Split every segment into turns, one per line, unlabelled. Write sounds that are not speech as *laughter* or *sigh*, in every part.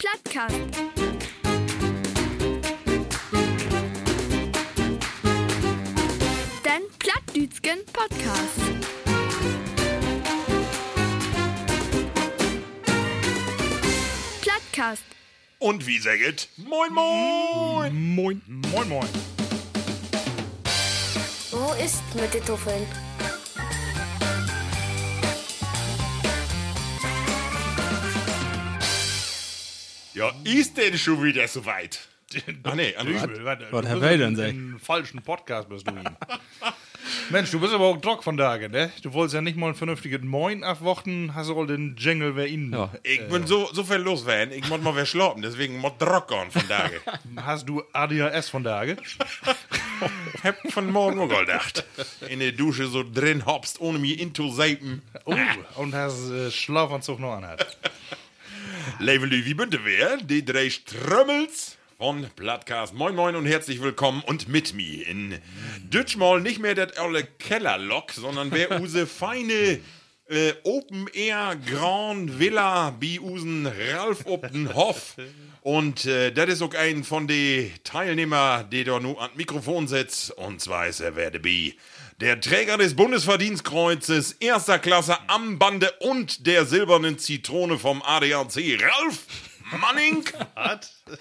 Plattcast. Dein Plattdütschen Podcast. Plattcast.
Und wie sagt Moin Moin!
Moin. Moin, moin.
Wo ist mit den Tuffeln?
Ja, ist denn schon wieder soweit? Ach *laughs* nee, an
warte,
was
du
Herr
bist
Wälder
in-
sagt.
in einem falschen Podcast bist du ihn. *laughs* Mensch, du bist aber auch Drock von Tage, ne? Du wolltest ja nicht mal ein vernünftiges Moin abwarten, hast du all den Jingle, wer ihn.
Ja.
Ich bin so, so viel los, Van. Ich muss mal wer schlafen, deswegen muss Druck an von Tage. *laughs*
Hast du ADHS von Tage?
Hab von morgen auch gedacht. In der Dusche so drin hopst, ohne mir into Seipen.
Oh, und hast äh, Schlafanzug noch anhat.
Levelü, wie bündte wer? Die drei Strömmels von Plattcast. Moin Moin und herzlich willkommen und mit mir in Dütschmal nicht mehr das olle Kellerlock, sondern wer *laughs* use feine äh, Open Air Grand Villa bi usen Ralf Optenhoff. Und äh, das ist auch ein von den Teilnehmer, der da nur an Mikrofon sitzt. Und zwar ist er werde bi. Der Träger des Bundesverdienstkreuzes erster Klasse am Bande und der silbernen Zitrone vom ADAC, Ralf Manning.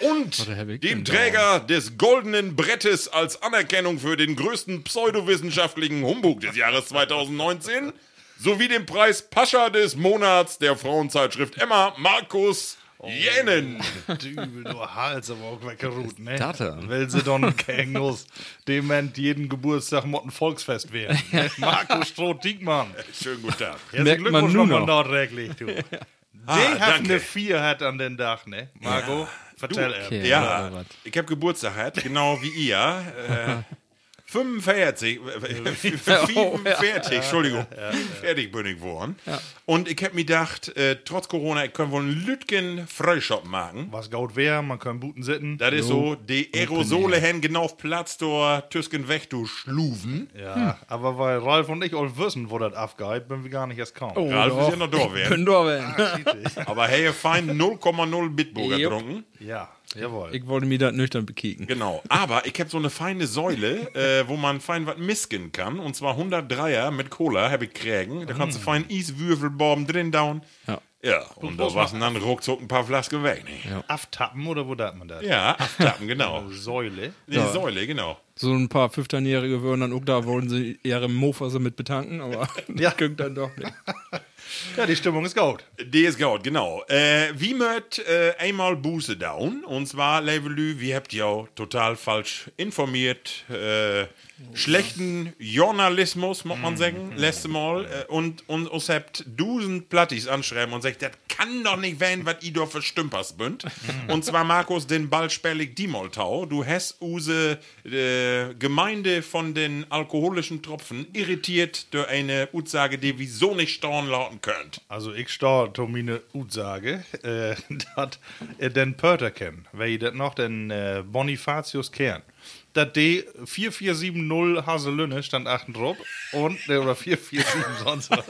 Und dem? Träger des goldenen Brettes als Anerkennung für den größten pseudowissenschaftlichen Humbug des Jahres 2019 sowie dem Preis Pascha des Monats der Frauenzeitschrift Emma, Markus Jänen.
Dübel, du Hals, aber auch weggeruht, ne?
Date.
Weil sie dann Kängos dement jeden Geburtstag Motten Volksfest wären. *laughs* Marco Stroh-Diekmann.
Schönen guten Tag.
Herzlichen
man
Glückwunsch nochmal
noch.
nachträglich, du. *laughs*
Ah,
Die hat
danke.
eine Vier hat an den Dach, ne? Marco, vertell er.
Okay.
Ja,
was?
ich habe Geburtstag gehabt, genau wie ihr. Äh, *laughs* 45, äh, 45, *laughs* *laughs* Entschuldigung, 45 bin ich geworden. Und ich habe mir gedacht, äh, trotz Corona, ich kann wohl einen Lütgen Freischop machen.
Was gaut wär, man kann Buten sitten.
Das ist so, die Aerosole haben genau auf Platz, da Tüsken weg, du Schluven.
Ja, aber weil Ralf und ich all wissen, wo das abgeht, bin wir gar nicht erst kaum.
Oh,
Ralf ist ja noch da
Ich
werden.
bin da werden.
Aber hey, ihr fein 0,0 Bitburger getrunken.
Ja, jawohl.
Ich wollte mir das nüchtern bekicken.
Genau, aber ich habe so eine feine Säule, äh, wo man fein was misken kann. Und zwar 103er mit Cola habe ich kriegen. Da kannst du fein Eiswürfelborben drin down.
Ja.
Ja, und da war dann ruckzuck ein paar Flaschen weg. Ne?
Aftappen oder wo dat man das?
Ja, abtappen, genau.
Säule.
Die Säule, genau.
So ein paar 15-Jährige würden dann auch da wollen sie ihre Mofa so mit betanken, aber
Ja. *laughs*
das ging dann doch nicht. *laughs*
Ja, die Stimmung ist gut.
Die ist gut, genau. Äh, wie möcht äh, einmal Buße down? Und zwar, Levelü, wie habt ihr total falsch informiert. Äh, schlechten Journalismus, muss man sagen, letzte Mal. Äh, und, und uns habt dusend Plattis anschreiben und sagt, das kann doch nicht werden, was ihr da für Stümpers bünd. und zwar, Markus, den Ball spellig Diemoltau. Du hast use äh, Gemeinde von den alkoholischen Tropfen irritiert durch eine Utsage, die wir so nicht stauen lauten könnt.
Also ich stehe to meine Utsage, äh, *laughs* dat äh, den Pörter kennen, weil ich das noch den äh, Bonifatius Kern. Dat D 4470 Haselünne stand achten drauf und äh, oder 447 sonst was.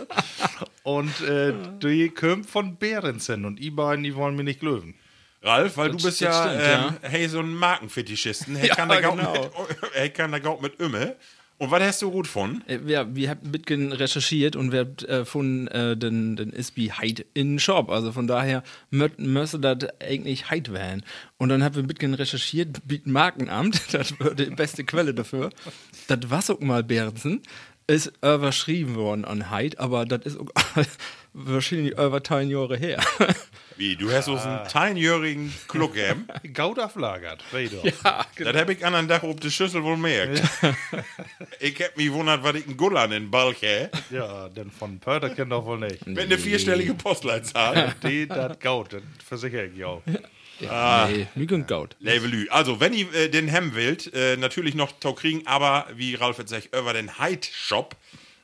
Und äh, die kommt von Behrensen und die beiden, die wollen mir nicht löwen.
Ralf, weil du bist
das
ja,
stimmt,
ähm,
ja.
hey, so ein Markenfetischisten. Hey,
Ja,
kann da
genau.
mit, hey, kann da mit Ümme. Und was hast du gut von?
Äh, Wir, wir haben ein bisschen recherchiert und wir haben äh, von äh, den, den Isby Heid in Shop. Also von daher müsste das eigentlich Heid werden. Und dann haben wir ein bisschen recherchiert, Markenamt, *laughs* das war die beste Quelle dafür. Das war auch mal Behrensen, ist überschrieben worden an Heid, aber das ist auch *laughs* wahrscheinlich über 10 Jahre her. *laughs*
Wie, du hast uns einen teinjährigen Kluck gegeben? *laughs*
Goud aflagert, weet je
Ja,
Das hab ich an einem Tag auf der Schüssel wohl merkt. *laughs* ich hab mich wundert, was ich einen Gullan in Balk hä?
Ja, denn von Pörter kennt doch wohl nicht.
Mit einer vierstellige Postleitzahl.
Die, das Goud, das versichere ich auch.
Nee, Lüge und Gaut.
Levelü. Also, wenn ihr äh, den Hemm wollt, äh, natürlich noch Tau kriegen, aber wie Ralf jetzt sagt, über den Hyde-Shop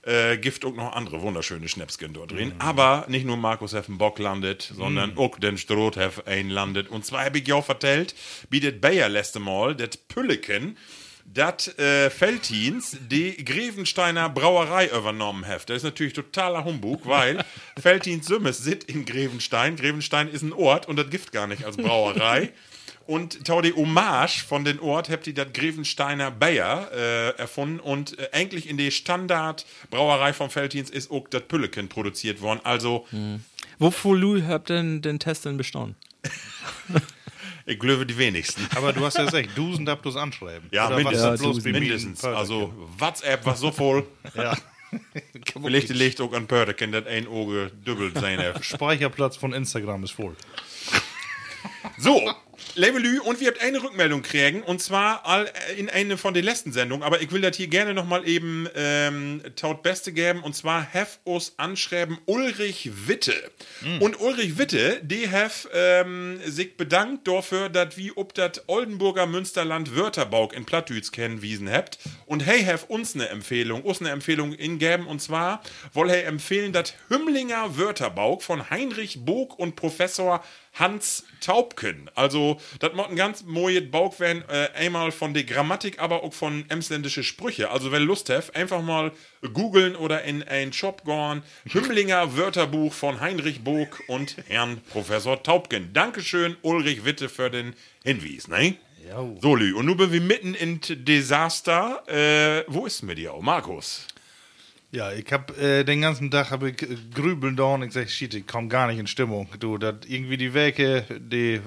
äh, gibt auch noch andere wunderschöne Schnäpsken dort drin. Aber nicht nur Markus Heffen Bock landet, sondern auch den Strothef einlandet. Und zwar habe ich ja auch vertellt, bietet Bayer letzte Mal, das Pülleken, dat äh, Feltins die Grevensteiner Brauerei übernommen heft. Das ist natürlich totaler Humbug, weil *laughs* Feltins Sümmes sit in Grevenstein. Grevenstein ist ein Ort und das gibt gar nicht als Brauerei. *laughs* Und tau die Hommage von den Ort habt ihr das Grevensteiner Bayer äh, erfunden und äh, eigentlich in die Standardbrauerei von Feltins ist auch das Pülleken produziert worden. Also,
Wovor Lou habt denn den Test denn bestanden? *laughs*
ich glaube die wenigsten.
Aber du hast ja gesagt, Dusen darfst du anschreiben.
Ja,
Oder was
mindestens.
ist bloß
Mindestens. Also, WhatsApp war so voll. *laughs*
Ja.
Vielleicht liegt auch an Pörteken, das ein Auge dübbelt seine. *laughs*
Speicherplatz von Instagram ist voll.
So, Levelü, und wir habt eine Rückmeldung kriegen, und zwar all, äh, in eine von den letzten Sendungen, aber ich will das hier gerne nochmal eben ähm, taut Beste geben, und zwar hef us anschreiben Ulrich Witte. Und Ulrich Witte, die hef ähm, sich bedankt dafür, dass wie ob das Oldenburger Münsterland Wörterbauk in Plattdütz kennenwiesen habt. Und hey, hef uns eine Empfehlung, uns eine Empfehlung in geben, und zwar woll hey empfehlen das Hümmlinger Wörterbauk von Heinrich Bog und Professor Hans Taubken. Also, das macht ein ganz mojet Bauk werden, äh, einmal von der Grammatik, aber auch von emsländische Sprüche. Also, wer Lust hat, einfach mal googeln oder in ein Shop gehen. Hümmlinger Wörterbuch von Heinrich Bog und Herrn Professor Taubken. Dankeschön, Ulrich Witte, für den Hinweis, ne? So, Lü, und nun bin wir mitten in Desaster. Äh, wo ist mit dir auch, Markus?
Ja, ich hab äh, den ganzen Tag hab ich äh, grübeln da und ich sag, shit, ich komm gar nicht in Stimmung. Du, dat irgendwie die Werke, die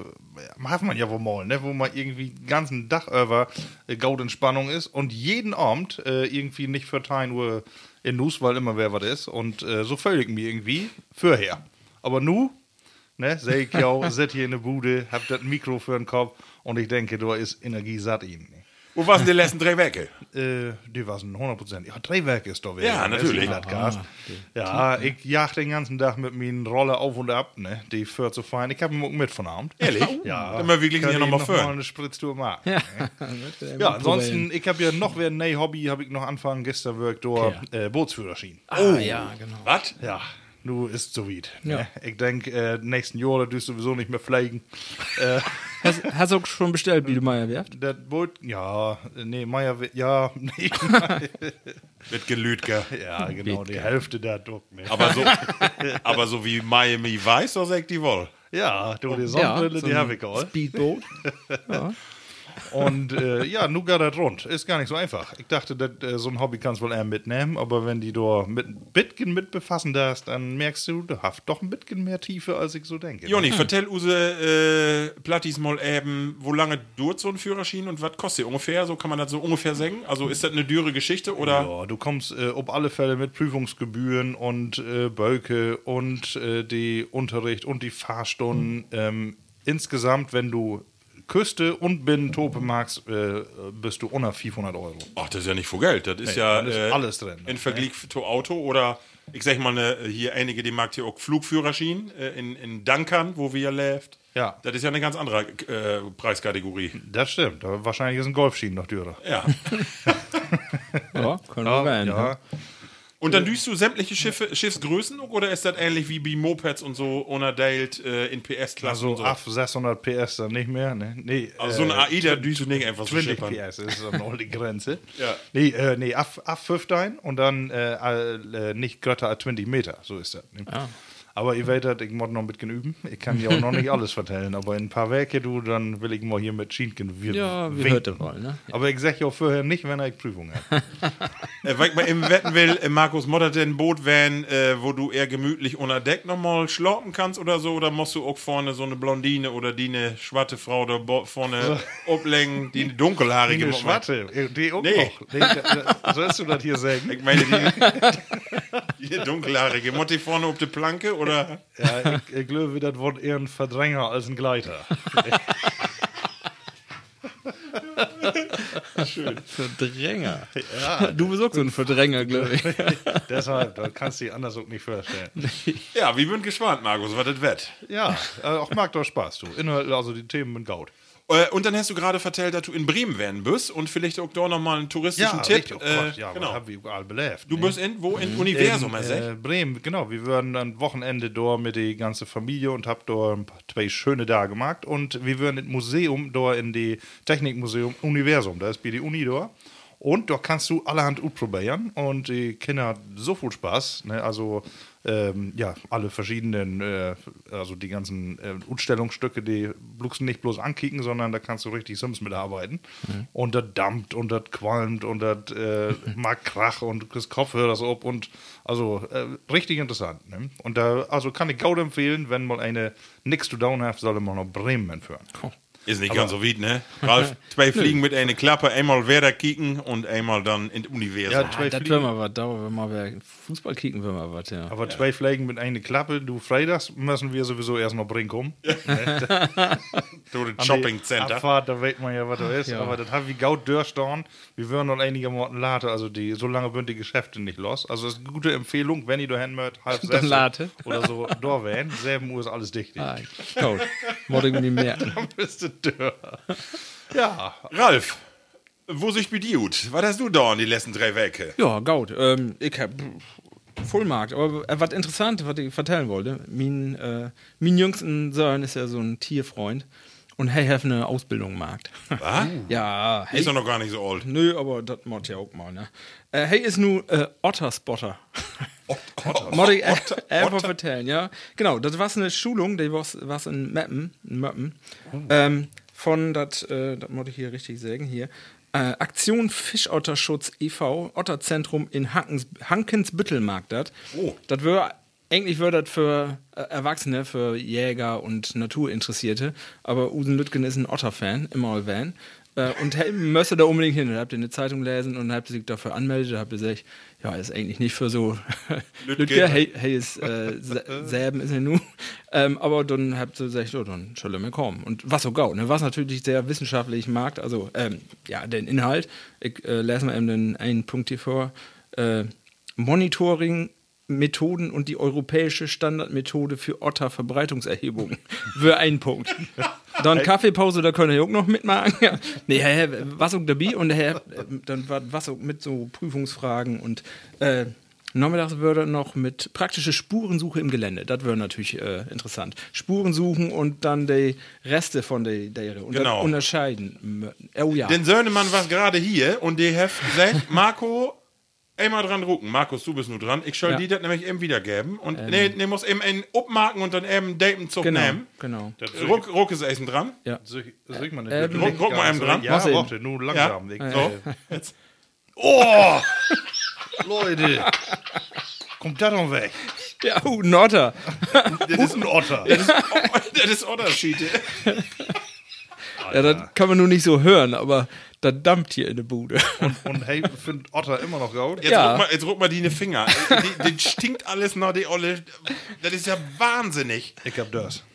hat man ja wohl mal, ne, wo man irgendwie den ganzen Tag über äh, gaut in Spannung ist und jeden Abend äh, irgendwie nicht für 10 Uhr in Nuss, weil immer wer was ist und äh, so völlig mir irgendwie vorher. Aber nu, ne, seh ich ja, *laughs* sit hier in der Bude, hab das Mikro für den Kopf und ich denke, da ist Energie satt ihnen.
Wo waren die letzten drei Werke?
Äh, die waren 100%. Ja, drei Werke ist doch wieder.
Ja,
ne?
natürlich.
Gas. Ja, ich jag den ganzen Tag mit meinen Roller auf und ab, ne? Die führt zu fein. Ich hab ihn auch mit von Abend.
Ehrlich? *laughs*
Ja.
Dann mal wirklich hier
ich
nochmal
noch
führen.
mal eine Spritztour machen.
Ja, *laughs*
Ja, ansonsten, ich habe ja noch wer ein Hobby, habe ich noch anfangen, gestern wirkt durch äh, Bootsführerschein.
Ah, ja, genau.
Was?
Ja, nu ist so weit.
Ja.
Ne? Ich denke, äh, nächsten Jahr du sowieso nicht mehr fliegen. *laughs*
Hast, hast du auch schon bestellt, wie du Meier werft?
Das Boot, ja, nee, Meier, ja, nee, *laughs*
Wird gelüht, gell?
ja, genau, die Hälfte da doch, ne?
Aber so, *laughs* aber so wie Miami weiß, so sagt die wohl.
Ja, du, die Sonnenbrille,
so
die habe ich auch.
Speedboat.
Und äh, ja, nu geht das rund. Ist gar nicht so einfach. Ich dachte, dat, äh, so ein Hobby kannst du wohl eher mitnehmen, aber wenn die da mit ein mit befassen darfst, dann merkst du, du hast doch ein Bitgen mehr Tiefe, als ich so denke.
Joni, vertell Use äh, Plattis mal eben, wo lange dauert so ein Führerschein und was kostet ungefähr? So kann man das so ungefähr sagen? Also ist das eine dürre Geschichte oder?
Ja, du kommst äh, auf alle Fälle mit Prüfungsgebühren und äh, Bölke und äh, die Unterricht und die Fahrstunden. Ähm, insgesamt, wenn du Küste und Binnentope magst, äh, bist du unter 500 Euro.
Ach, das ist ja nicht viel Geld. Das ist
Nee,
ja
ist
äh,
alles drin, ne?
In Vergleich zu Auto oder ich sag mal, ne, hier einige, die mag hier auch Flugführerschein äh, in, in Dunkern, wo wir läuft.
Ja.
Das ist ja eine ganz andere äh, Preiskategorie.
Das stimmt. Aber wahrscheinlich ist ein Golfschienen noch teurer.
Ja. *laughs*
Ja, können wir rein.
ja.
Und dann düst du sämtliche Schiffe, Schiffsgrößen oder ist das ähnlich wie bei Mopeds und so unterteilt äh, in PS-Klassen
Also
so?
ab 600 PS dann nicht mehr. Ne? Nee,
Also so eine
äh,
AIDA düst du nicht einfach so
20
schippern.
PS ist dann noch die Grenze. *laughs*
Ja.
Nee, äh, nee ab, ab 15 und dann äh, äh, nicht größer als 20 Meter. So ist das. Ne? Aber ihr werdet, ich muss noch ein bisschen üben. Ich kann dir auch noch nicht alles vertellen. Aber in ein paar Werke, du, dann will ich mal hier mit Schienken wir
Ja, wir hörten mal, ne?
Aber ich sag ja auch vorher nicht, wenn ich Prüfung habe.
Äh, *laughs* weil ich mal eben wetten will, äh, Markus, moddert ein Boot werden, äh, wo du eher gemütlich unter Deck nochmal schlaupen kannst oder so? Oder musst du auch vorne so eine Blondine oder die eine schwarze Frau da vorne ablenken, die eine dunkelhaarige
Die
muss-
Schwarze, die auch
Nee.
noch. Nee, da- da- sollst du das hier sagen?
Ich meine, die, Die dunkelhaarige. Motti vorne auf der Planke oder?
Ja, ich, ich glaube, das wird eher ein Verdränger als ein Gleiter. *laughs*
Verdränger. Du bist auch so ein Verdränger, glaube ich. *laughs*
Deshalb, da kannst du dich anders auch nicht vorstellen.
Ja, wie bin gespannt, Markus, was das wird.
Ja, äh, auch macht doch Spaß, du. Inhalt, also die Themen sind gaut.
Äh, Und dann hast du gerade vertellt, dass du in Bremen werden bist und vielleicht auch da nochmal einen touristischen Tipp.
richtig, oh Gott,
äh,
ja,
genau.
hab ich überall belebt.
Du
ne?
bist in, wo? In Universum,
in,
äh,
Bremen, genau. Wir waren dann Wochenende da mit der ganzen Familie und hab da paar, zwei schöne Tage gemacht. Und wir waren im Museum, da in die Technikmuseum Universum. Da ist bei die Uni da. Und da kannst du allerhand ausprobieren. Und die Kinder hatten so viel Spaß. Ne? Also, ähm, ja, alle verschiedenen, äh, also die ganzen äh, Ausstellungsstücke, die bloß nicht bloß ankicken, sondern da kannst du richtig Sims mitarbeiten. Und das dampft und das qualmt und das äh, *laughs* macht Krach und das Kopfhörer so ab und also äh, richtig interessant. Ne? Und da, also kann ich Gaud empfehlen, wenn mal eine nix to down hat, soll man nach Bremen entführen.
Ist nicht ganz so weit, ne? Ralf, *laughs* zwei Fliegen mit einer Klappe, einmal Werder kicken und einmal dann in Universum.
Ja, zwei
Das
Fliegen.
wäre mal was, da wenn mal wer Fußball kicken, wir mal was, ja.
Aber zwei Fliegen mit einer Klappe, du freitags müssen wir sowieso erst nach Bremen kommen. *laughs*
Durch das Shopping Center.
Abfahrt, da weiß man ja, was da ist.
Ja.
Aber das haben wir gaut durchstehen. Wir würden noch einige Monate later, also die, so lange würden die Geschäfte nicht los. Also das ist eine gute Empfehlung, wenn ihr da hin möchtet, halb *laughs* sechs
late.
oder so da wären. Selben Uhr ist alles dicht.
Ah, gut. Morgen nicht mehr. *laughs*
Dann bist du durch. Ja,
Ralf, wo sich bedient? Was hast du da in die letzten drei Wochen?
Ja, gut. Ähm, ich hab Vollmarkt. Aber äh, was interessant, was ich vertellen wollte, mein, äh, mein jüngsten Sohn ist ja so ein Tierfreund und er hat eine Ausbildung gemacht.
Was? *laughs*
ja, hey,
Ist doch noch gar nicht so alt.
Nö, aber das macht ja auch mal, ne? Äh, hey ist nur äh, Otterspotter. Muss ich
Otter- *laughs*
einfach
Otter-
vertellen, ja. Genau, das war eine Schulung, die war was in Meppen, in Möppen, ähm, von, das äh, das muss ich hier richtig sagen, hier, äh, Aktion Fischotterschutz e.V., Otterzentrum in Hankens, Hankensbüttel mag das.
Oh.
Das wäre, eigentlich wäre das für äh, Erwachsene, für Jäger und Naturinteressierte, aber Usen Lütgen ist ein Otter-Fan, immer all Van. Äh, und müsste da unbedingt hin. Da habt ihr eine Zeitung lesen und habt ihr sich dafür anmeldet. Da habt ihr gesagt, ja, ist eigentlich nicht für so *laughs*
Lütge.
Hey, hey ist äh, Säben ist er nu. Ähm, aber dann habt ihr gesagt, oh, dann soll mir kommen. Und was so gau, ne? Was natürlich sehr wissenschaftlich mag, also ähm, ja, den Inhalt. Ich äh, lese mal eben den einen Punkt hier vor. Äh, Monitoring Methoden und die europäische Standardmethode für Otterverbreitungserhebung. *laughs* Für einen Punkt. Dann Kaffeepause, da könnt ihr auch noch mitmachen. Nee, hä, hä, was auch dabei und hä, dann war was auch mit so Prüfungsfragen und äh, nachmittags würde noch mit praktische Spurensuche im Gelände. Das wäre natürlich äh, interessant. Spuren suchen und dann die Reste von der der und
Genau.
unterscheiden. Oh ja.
Den Söhnemann war gerade hier und der hat gesagt, *laughs* Marco, einmal dran rucken. Markus, du bist nur dran. Ich soll
Ja.
dir das nämlich eben wiedergeben. Und nee, nee, muss eben einen abmarken und dann eben einen Datenzug
genau,
nehmen.
genau.
Ruck, ruck ist essen dran.
Ja.
Soll ich, soll ich mal eine legen?
guck mal
Ja, soll-
dran.
Ja,
eben.
warte, nur langsam. Ich,
So. *laughs*
äh, Oh! *laughs* Leute! Kommt da doch weg.
Ja, oh, ein Otter. *laughs*
Das ist ein Otter.
das ist Unterschied.
Ja, das kann man nur nicht so hören, aber das dampft hier in der Bude.
Und hey, findet Otter immer noch gaut?
Jetzt,
Ja.
ruck mal, jetzt ruck mal die in die Finger. die, die stinkt alles nach die Olle. Das ist ja wahnsinnig.
Ich hab das. *laughs*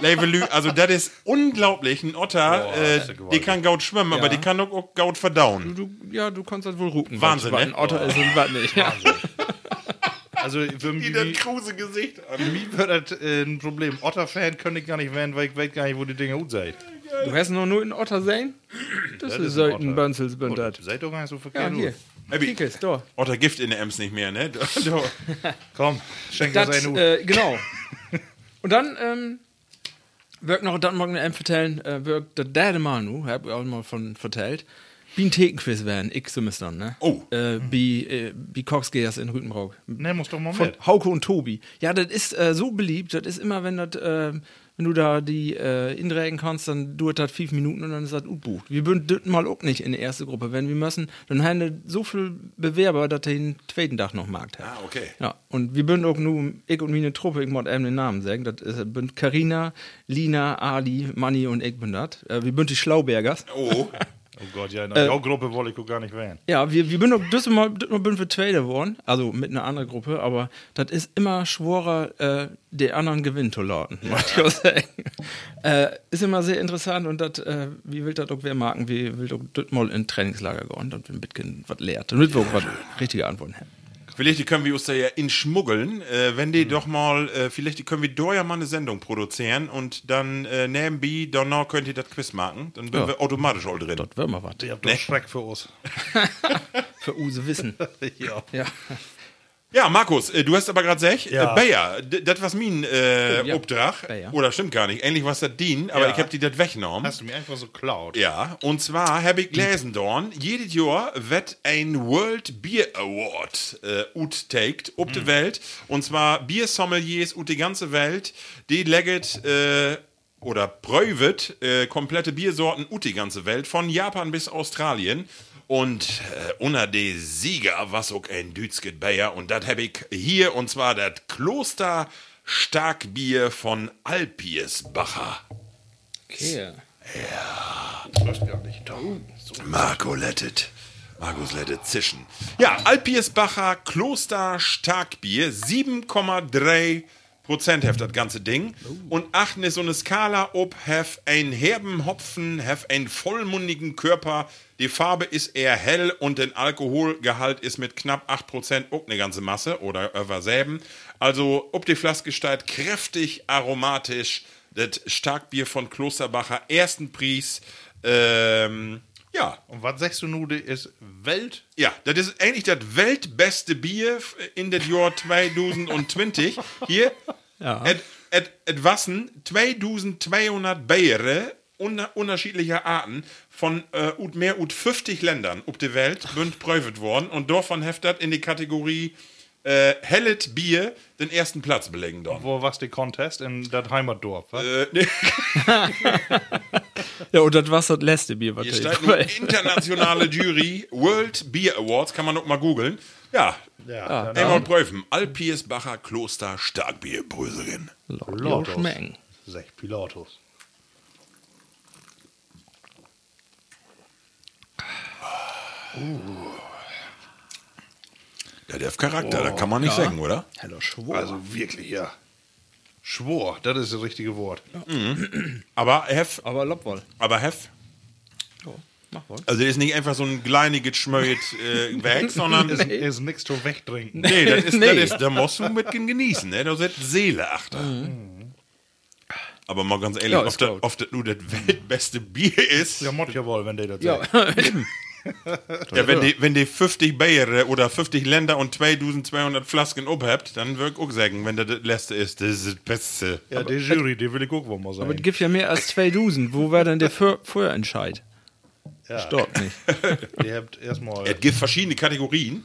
Levelü, also das ist unglaublich. Ein Otter,
Boah,
äh,
ja
die kann Gaut schwimmen, aber die kann auch, auch Gaut verdauen.
Du, ja, du kannst das wohl rucken.
Wahnsinn, ne?
ein Otter ist und was nicht. Ja. *laughs*
Also für mich,
das kruse Gesicht an.
wie wird das äh, ein Problem? Otter-Fan könnte ich gar nicht werden, weil ich weiß gar nicht, wo die Dinge gut seid.
Du hast noch nur einen Otter sehen? Das,
Das
ist
ist
so
ein
ein
Otter.
Bönzels, bünd das.
Seid doch gar nicht so
Ja,
verkehrt.
hier.
Abby.
Da.
Otter Gift in der Ems nicht mehr, ne? *laughs*
Komm, schenk das,
Das,
ein Uhr.
äh, genau. *laughs* Und dann, ähm, wirkt noch, dann morgen einem vertellen, äh, wirkt der Dade Manu, hab ich auch mal von vertellt, wie ein Thekenquiz werden, ich dann, ne?
Oh.
Äh, wie, äh, wie Coxgeers in Rütenbrock.
Ne, muss doch mal
Von
mit.
Hauke und Tobi. Ja, das ist äh, so beliebt. Das ist immer, wenn das, äh, wenn du da die äh, inrägen kannst, dann dauert das fünf Minuten und dann ist das bucht. Wir würden das mal auch nicht in die erste Gruppe. Wenn wir müssen, dann haben wir so viele Bewerber, dass der den zweiten Tag noch mag.
Ah, okay.
Ja, und wir bünden auch nur, ich und meine Truppe, ich muss eben den Namen sagen, das ist Carina, Lina, Ali, Manni und ich bin das. Äh, wir bünden die Schlaubergers.
Oh. *laughs*
Oh Gott, ja, in der Gruppe wollte ich gar nicht wählen.
Ja, wir, wir sind noch, bin für Zweite geworden, also mit einer anderen Gruppe, aber das ist immer schworer, äh, die anderen gewinnen zu lauten, ja. ich auch sagen. Äh, ist immer sehr interessant und das, äh, wie will das auch wer marken, wie will das mal in Trainingslager gehen, dass wir ein bisschen was lehrt, damit wir auch was richtige Antworten haben.
Vielleicht können wir uns da ja inschmuggeln, äh, wenn die doch mal, äh, vielleicht können wir da ja mal eine Sendung produzieren und dann äh, nebenbei, danach könnt ihr das Quiz machen, dann sind
Ja.
wir automatisch all drin.
Das wäre mal was.
Ihr habt doch Schreck für uns. *laughs*
Für Use Wissen.
ja.
ja.
Ja, Markus, äh, du hast aber gerade gesagt,
Ja.
äh, Bayer, das was mein äh,
Ja,
Obdrach,
Bayer.
oder stimmt gar nicht, eigentlich was das dient, aber
Ja.
ich hab die das weggenommen.
Hast du mir einfach so klaut?
Ja, und zwar habe ich gelesen, Dorn, jedes Jahr wird ein World Beer Award äh, uttaked auf der Welt. Und zwar Biersommeliers ut die ganze Welt, die legget äh, oder prüvet äh, komplette Biersorten ut die ganze Welt, von Japan bis Australien. Und äh, unter die Sieger was auch ein Dütschget Bayer. Und das habe ich hier, und zwar das Kloster Starkbier von Alpiersbacher.
Okay.
Ich weiß gar nicht.
Marco lettet. Markus lettet zischen. Ja, Alpiersbacher Kloster Starkbier, 7,3 Prozent heft das ganze Ding. Und achten ist so eine Skala, ob hef ein herben Hopfen, hef einen vollmundigen Körper. Die Farbe ist eher hell und der Alkoholgehalt ist mit knapp 8 Prozent auch eine ganze Masse oder über selben. Also, ob die Flaske steigt, kräftig, aromatisch. Das Starkbier von Klosterbacher, ersten Preis. Ähm, ja,
Und was sagst du nun, ist Welt?
ja, das ist eigentlich das weltbeste Bier in das Jahr 2020. Hier,
Ja.
et, et, et wassen 2200 Biere un unterschiedlicher Arten von äh, ut mehr ut 50 Ländern auf der Welt bünd prüft worden und davon heftet in die Kategorie äh, Hellet Bier den ersten Platz belegen dort.
Wo was die Contest? In das Heimatdorf, was?
Äh, nee, *laughs*
Ja, und das war das letzte Bier, was
hier
ich-
steht nur internationale Jury World Beer Awards, kann man noch mal googeln. Ja,
Ja, dann
Einmal prüfen. Alpiersbacher Kloster Starkbier.
Laut schmecken.
Sech Pilatus.
Ja, der hat Charakter, da kann man nicht sagen, oder?
Hallo, schwor.
Also wirklich, ja. Schwor, das ist das richtige Wort.
Aber hef,
aber Lobwoll.
aber hef,
Mach wohl.
also das ist nicht einfach so ein kleiniges Schmöit äh, weg, *laughs* sondern
Ist, ist nichts zu wegtrinken.
nee, das ist,
Nee.
Das ist, da musst du mit genießen, ne? Da sitzt Seele achter. Aber mal ganz ehrlich,
Ja,
ob, das,
gut.
ob das nur das *laughs* weltbeste Bier ist,
Ja, Mott ja wohl, wenn der das
Ja,
sagt. *laughs*
ja, wenn, die, wenn die 50 Biere oder 50 Länder und 2200 Flasken abhabt, dann würde ich auch sagen, wenn das das letzte ist, das ist das Beste.
Ja, die Jury, die will ich auch wohl mal
Aber es
sagen.
gibt ja mehr als zwei Dusen. Wo war denn der Vor Vorentscheid?
Ja.
Stopp nicht. *laughs*
Ihr habt erstmal
Es gibt verschiedene Kategorien.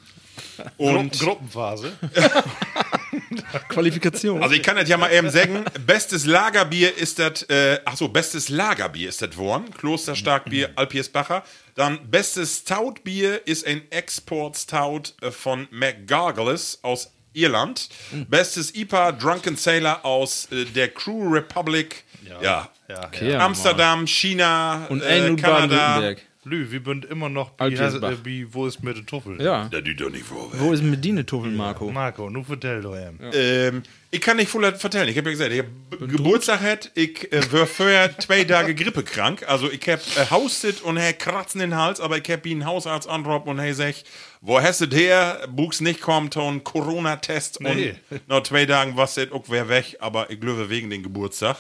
Und
Gruppenphase. *laughs* *laughs*
Qualifikation.
Also ich kann das ja mal eben sagen, bestes Lagerbier ist das, äh, ach so, bestes Lagerbier ist das Worn, Klosterstarkbier, Alpiersbacher. Dann bestes Stoutbier ist ein Export-Stout äh, von McGargles aus Irland. Bestes IPA Drunken Sailor aus äh, der Crew Republic, ja,
Ja, ja.
ja.
Amsterdam, China,
Und
äh, Kanada.
Baden-Württemberg.
Lü, wir sind immer noch
Alpirsbach.
äh, wie wo ist mit den Tuffel?
Ja.
Da tut doch nicht vor.
Wo ist mit Dine Tuffel, Marco?
Marco, nun vertell doch ihm.
Ähm, ich kann nicht voll vertellen. Ich habe ja gesagt, ich habe Geburtstag hat, ich äh, war vorher zwei Tage grippekrank. Also ich habe äh, haustet und hab Kratzen in den Hals, aber ich habe ihn Hausarzt anrufen und hey sag, wo hast du her? Buchs nicht kommt, und Corona-Test
Nee.
und nach zwei Tagen war es auch wer weg, aber ich glaube wegen den Geburtstag.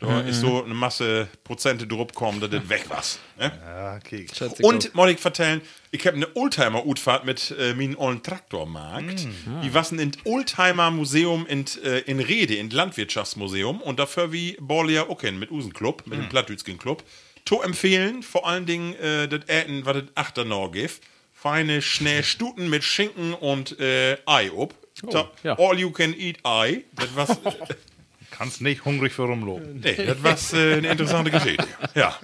Da ist so eine Masse Prozente drauf kommen, dass das weg war. Ne?
Ja, okay.
Und muss ich vertellen, ich habe eine Oldtimer-Utfahrt mit äh, meinem ollen Traktormarkt. Die wassen in Oldtimer-Museum in, äh, in Rede, in Landwirtschaftsmuseum. Und dafür wie Borlia Ocken mit Usenclub, mit dem Plattdütschen Club. To empfehlen, vor allen Dingen äh, das Äten, was das Achternor gibt. Feine Schnellstuten mit Schinken und äh, Ei ob. So,
ja.
All you can eat Ei. Das was, *laughs*
Kannst nicht hungrig für rumloben.
nee, das was äh, eine interessante Geschichte. Ja.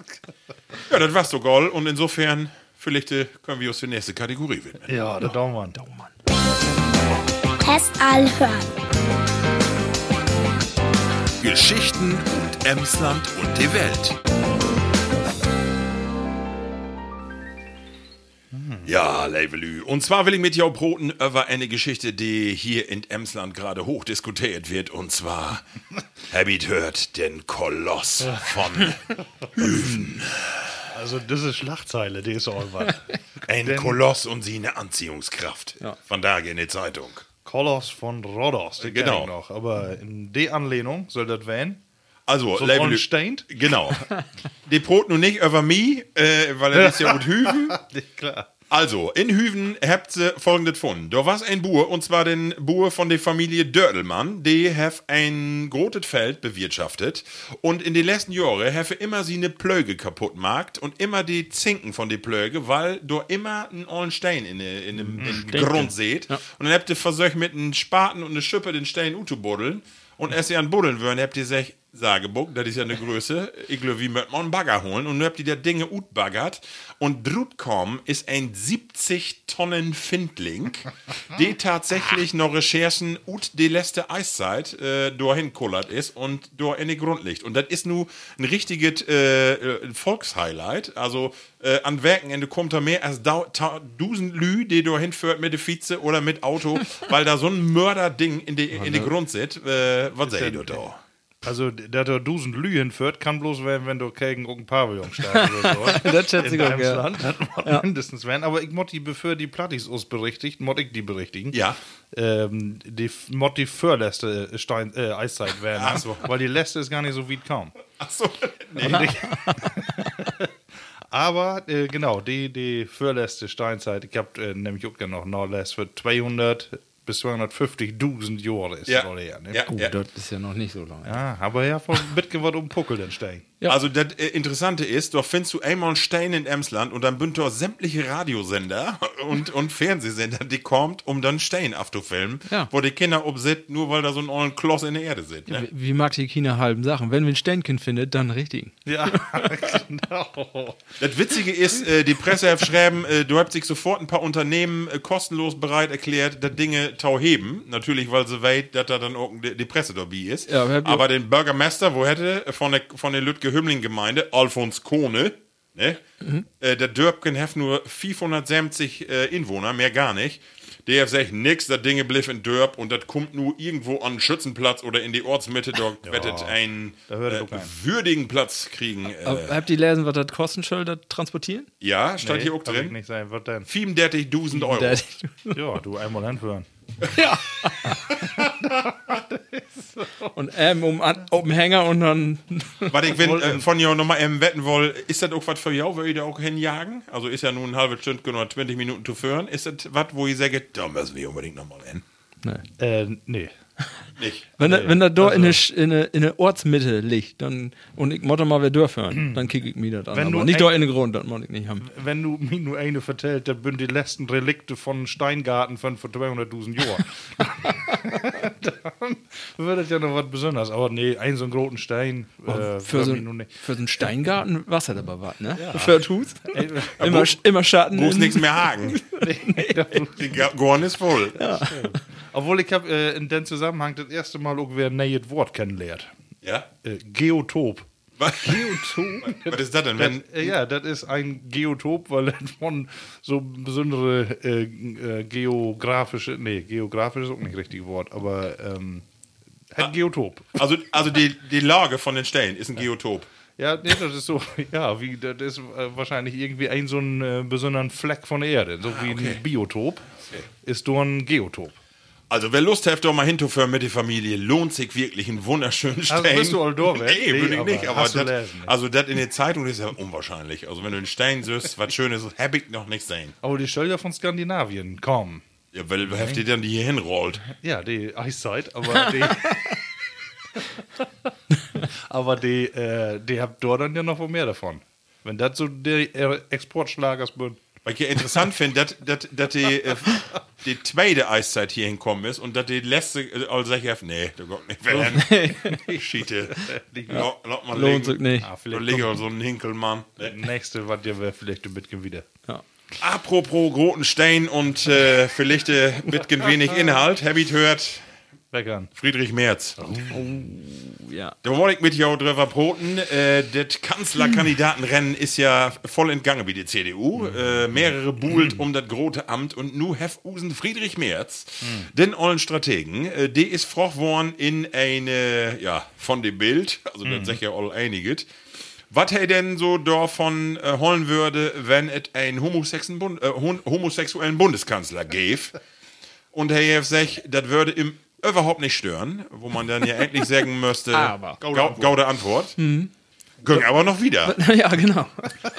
Ja, das war's so, Goll. Und insofern, vielleicht äh, können wir uns die nächste Kategorie widmen.
Ja, der Daumann.
Test all hören.
Geschichten und Emsland und die Welt. Ja, Levelü. Und zwar will ich mit jou broten über eine Geschichte, die hier in Emsland gerade hoch diskutiert wird. Und zwar, *laughs* Habit hört den Koloss von *laughs*
Also, das ist Schlagzeile, die ist auch was.
ein Koloss und sie eine Anziehungskraft. Von da in die Zeitung.
Koloss von Rhodos, den
Genau.
noch. Aber in der Anlehnung soll das werden.
Also,
So
Levelü.
Steint?
Genau. *laughs* die brot nun nicht über mich, äh, weil er ist ja gut Hüven.
Klar.
Also, in Hüven habt ihr folgendes gefunden. Da war ein Buhr, und zwar den Buhr von der Familie Dördelmann. Die have ein großes Feld bewirtschaftet. Und in den letzten Jahren have immer sie eine Plöge kaputt gemacht und immer die Zinken von der Plöge, weil da immer ein ollen Stein in, de- in dem dem Grund seht. Und dann habt ihr versucht mit einem Spaten und einer Schippe den Stein utubuddeln. Und als ihr an Buddeln würden, habt ihr sich Sagebuck, das ist ja eine Größe, ich glaube, wie möchte man einen Bagger holen. Und dann habt ihr der Dinge utbaggert. Und Drutkom ist ein 70 Tonnen Findling, die tatsächlich noch Recherchen ut die letzte Eiszeit äh, dahin kullert ist und da in den Grund liegt. Und das ist nur ein richtiges äh, äh, Volkshighlight. Also äh, an Werkenende kommt da mehr als tausend Lü, die da hinführt mit der Vize oder mit Auto, weil da so ein Mörderding in die, in die Grund sitzt. Äh, was seht ihr da?
Also, der da Dusen Lühen führt, kann bloß werden, wenn du gegen irgendein Pavillon startest oder so. *laughs*
Das schätze ich
In
auch, ja.
Emsland, das *laughs* muss mindestens werden. Aber ich muss die, bevor die Plattis uns berichtigt, muss ich die berichtigen.
Ja.
Ähm, die f- muss die vorletzte Stein, äh, Eiszeit werden.
Ach so.
Weil die letzte ist gar nicht so weit kaum.
Achso, nee.
Aber äh, genau, die, die vorletzte Steinzeit, ich habe äh, nämlich auch noch Nordless für 200 bis 250.000 Jahre ist
Ja.
das her. Ne?
Ja,
Gut,
ja.
das ist ja noch nicht so lange.
Ja, aber ja, von was *laughs* um Puckel den Stein.
Ja.
Also das äh, Interessante ist, doch findest du einmal einen Stein in Emsland und dann bünd dort sämtliche Radiosender *laughs* und, und Fernsehsender, die kommt, um dann Stein aufzufilmen,
Ja.
wo die Kinder obsit, nur weil da so ein ollen Kloss in der Erde sind. Ne?
Wie, wie mag die China halben Sachen? Wenn wir ein Ständchen findet, dann richtig.
Ja, *laughs* genau.
Das Witzige ist, äh, die Presse hat geschrieben, äh, du hast sich sofort ein paar Unternehmen äh, kostenlos bereit erklärt, das Dinge tau heben. Natürlich, weil sie weit, dass da dann auch die, Presse dabei ist.
Ja, aber
den Bürgermeister, wo hätte, von der, von der Lütke Hümmling Gemeinde, Alfons Kohne, ne? Äh, der Dörbken hat nur 470 äh, Inwohner, mehr gar nicht. Der hat gesagt, nix, das Dinge bliff in Dörp und das kommt nur irgendwo an den Schützenplatz oder in die Ortsmitte, dort *laughs* wettet einen äh, würdigen Platz kriegen. Äh,
Aber habt ihr gelesen, was das kosten soll, das transportieren?
ja, stand hier auch drin.
nicht sein, was denn?
37.000 Euro.
Der-
Ja, du einmal anführen. *laughs*
Und ähm, um, um Hänger und dann.
Was ich wenn, *laughs* äh, von dir nochmal ähm, wetten woll, ist das auch was für jou, wo ihr da auch hinjagen? Also ist ja nun eine halbe Stunde oder 20 Minuten zu führen. Ist das was, wo ihr sagt, da müssen wir unbedingt nochmal hin?
Äh, nee.
Nicht.
Wenn, nee, wenn da dort
also
in, eine, in, eine, in eine Ortsmitte liegt, dann, und ich muss mal wer dürfen, dann kick ich mir das an.
Wenn
aber nicht dort in den Grund, das muss ich nicht haben.
Wenn du mir nur eine vertellt, dann sind die letzten Relikte von Steingarten von vor 200.000 Jahren. *laughs* dann würde das ja noch was Besonderes. Aber nee, ein so einen großen Stein. Äh,
Für so, für so einen Steingarten war das aber was, ne? Für ein Hus. *laughs*
Ey,
Immer, immer Schatten. In-
nichts mehr haken. *laughs* Die Ga- Gorn ist voll.
Obwohl ich habe äh, in dem Zusammenhang das erste Mal irgendwie ein neues Wort kennengelernt.
Ja?
Äh, Geotop.
Was? *laughs* Was ist das denn? Wenn,
Äh, ja, das ist ein Geotop, weil das von so besondere äh, äh, geografische, nee, geografisch ist auch nicht das richtige Wort, aber ähm, ein Geotop.
also also die, die Lage von den Stellen ist ein Geotop.
Ja, nee, das ist so, *laughs* ja, wie, das ist äh, wahrscheinlich irgendwie ein so ein äh, besonderen Fleck von der Erde. So wie ein Biotop ist nur ein Geotop.
Also wer Lust hat, doch mal hinzuführen mit der Familie, lohnt sich wirklich ein wunderschönen Stein.
Also bist du all durch, *laughs*
Nee, würde
Nee,
ich nicht.
aber
das,
lesen, ja.
also das in der Zeitung ist ja unwahrscheinlich. Also wenn du einen Stein siehst, was Schönes, hab ich noch nicht sehen.
Aber die soll ja von Skandinavien kommen.
Ja, weil wer heftig dann die hier hinrollt.
Ja, die Eiszeit, aber die. *laughs* aber die, äh, die habt dort dann ja noch mehr davon. Wenn das so der äh, Exportschlagers bin.
Was ich ja interessant finde, dass, dass, dass die, äh, die zweite Eiszeit hier hinkommen ist und dass die letzte, äh, also sag ich, nee, da kommt nicht werden. Schiete. Ja.
Lohnt sich nicht.
Ah,
Da
vielleicht
liegt so ein Hinkelmann.
nächste, was dir wäre, vielleicht ein bisschen wieder.
Ja.
Apropos roten Stein und äh, vielleicht äh, bisschen wenig Inhalt. Habit hört
Weckern.
Friedrich Merz.
Ja.
Da wollte ich mit jou drüber broten. Äh, das Kanzlerkandidatenrennen ist ja voll entgangen wie die CDU. Äh, mehrere buhlt um das große Amt und nu hef Usen Friedrich Merz, den ollen Strategen, äh, die ist froch worden in eine, ja, von dem Bild, also das sag ja all einiges. Was er denn so davon äh, holen würde, wenn es einen homosexuellen, Bund, äh, homosexuellen Bundeskanzler gäbe? Und Herr sagt, das würde ihm überhaupt nicht stören, wo man dann ja endlich sagen müsste, *laughs*
Aber.
Gau- gaude Antwort. Ging aber noch wieder. *laughs*
ja, genau.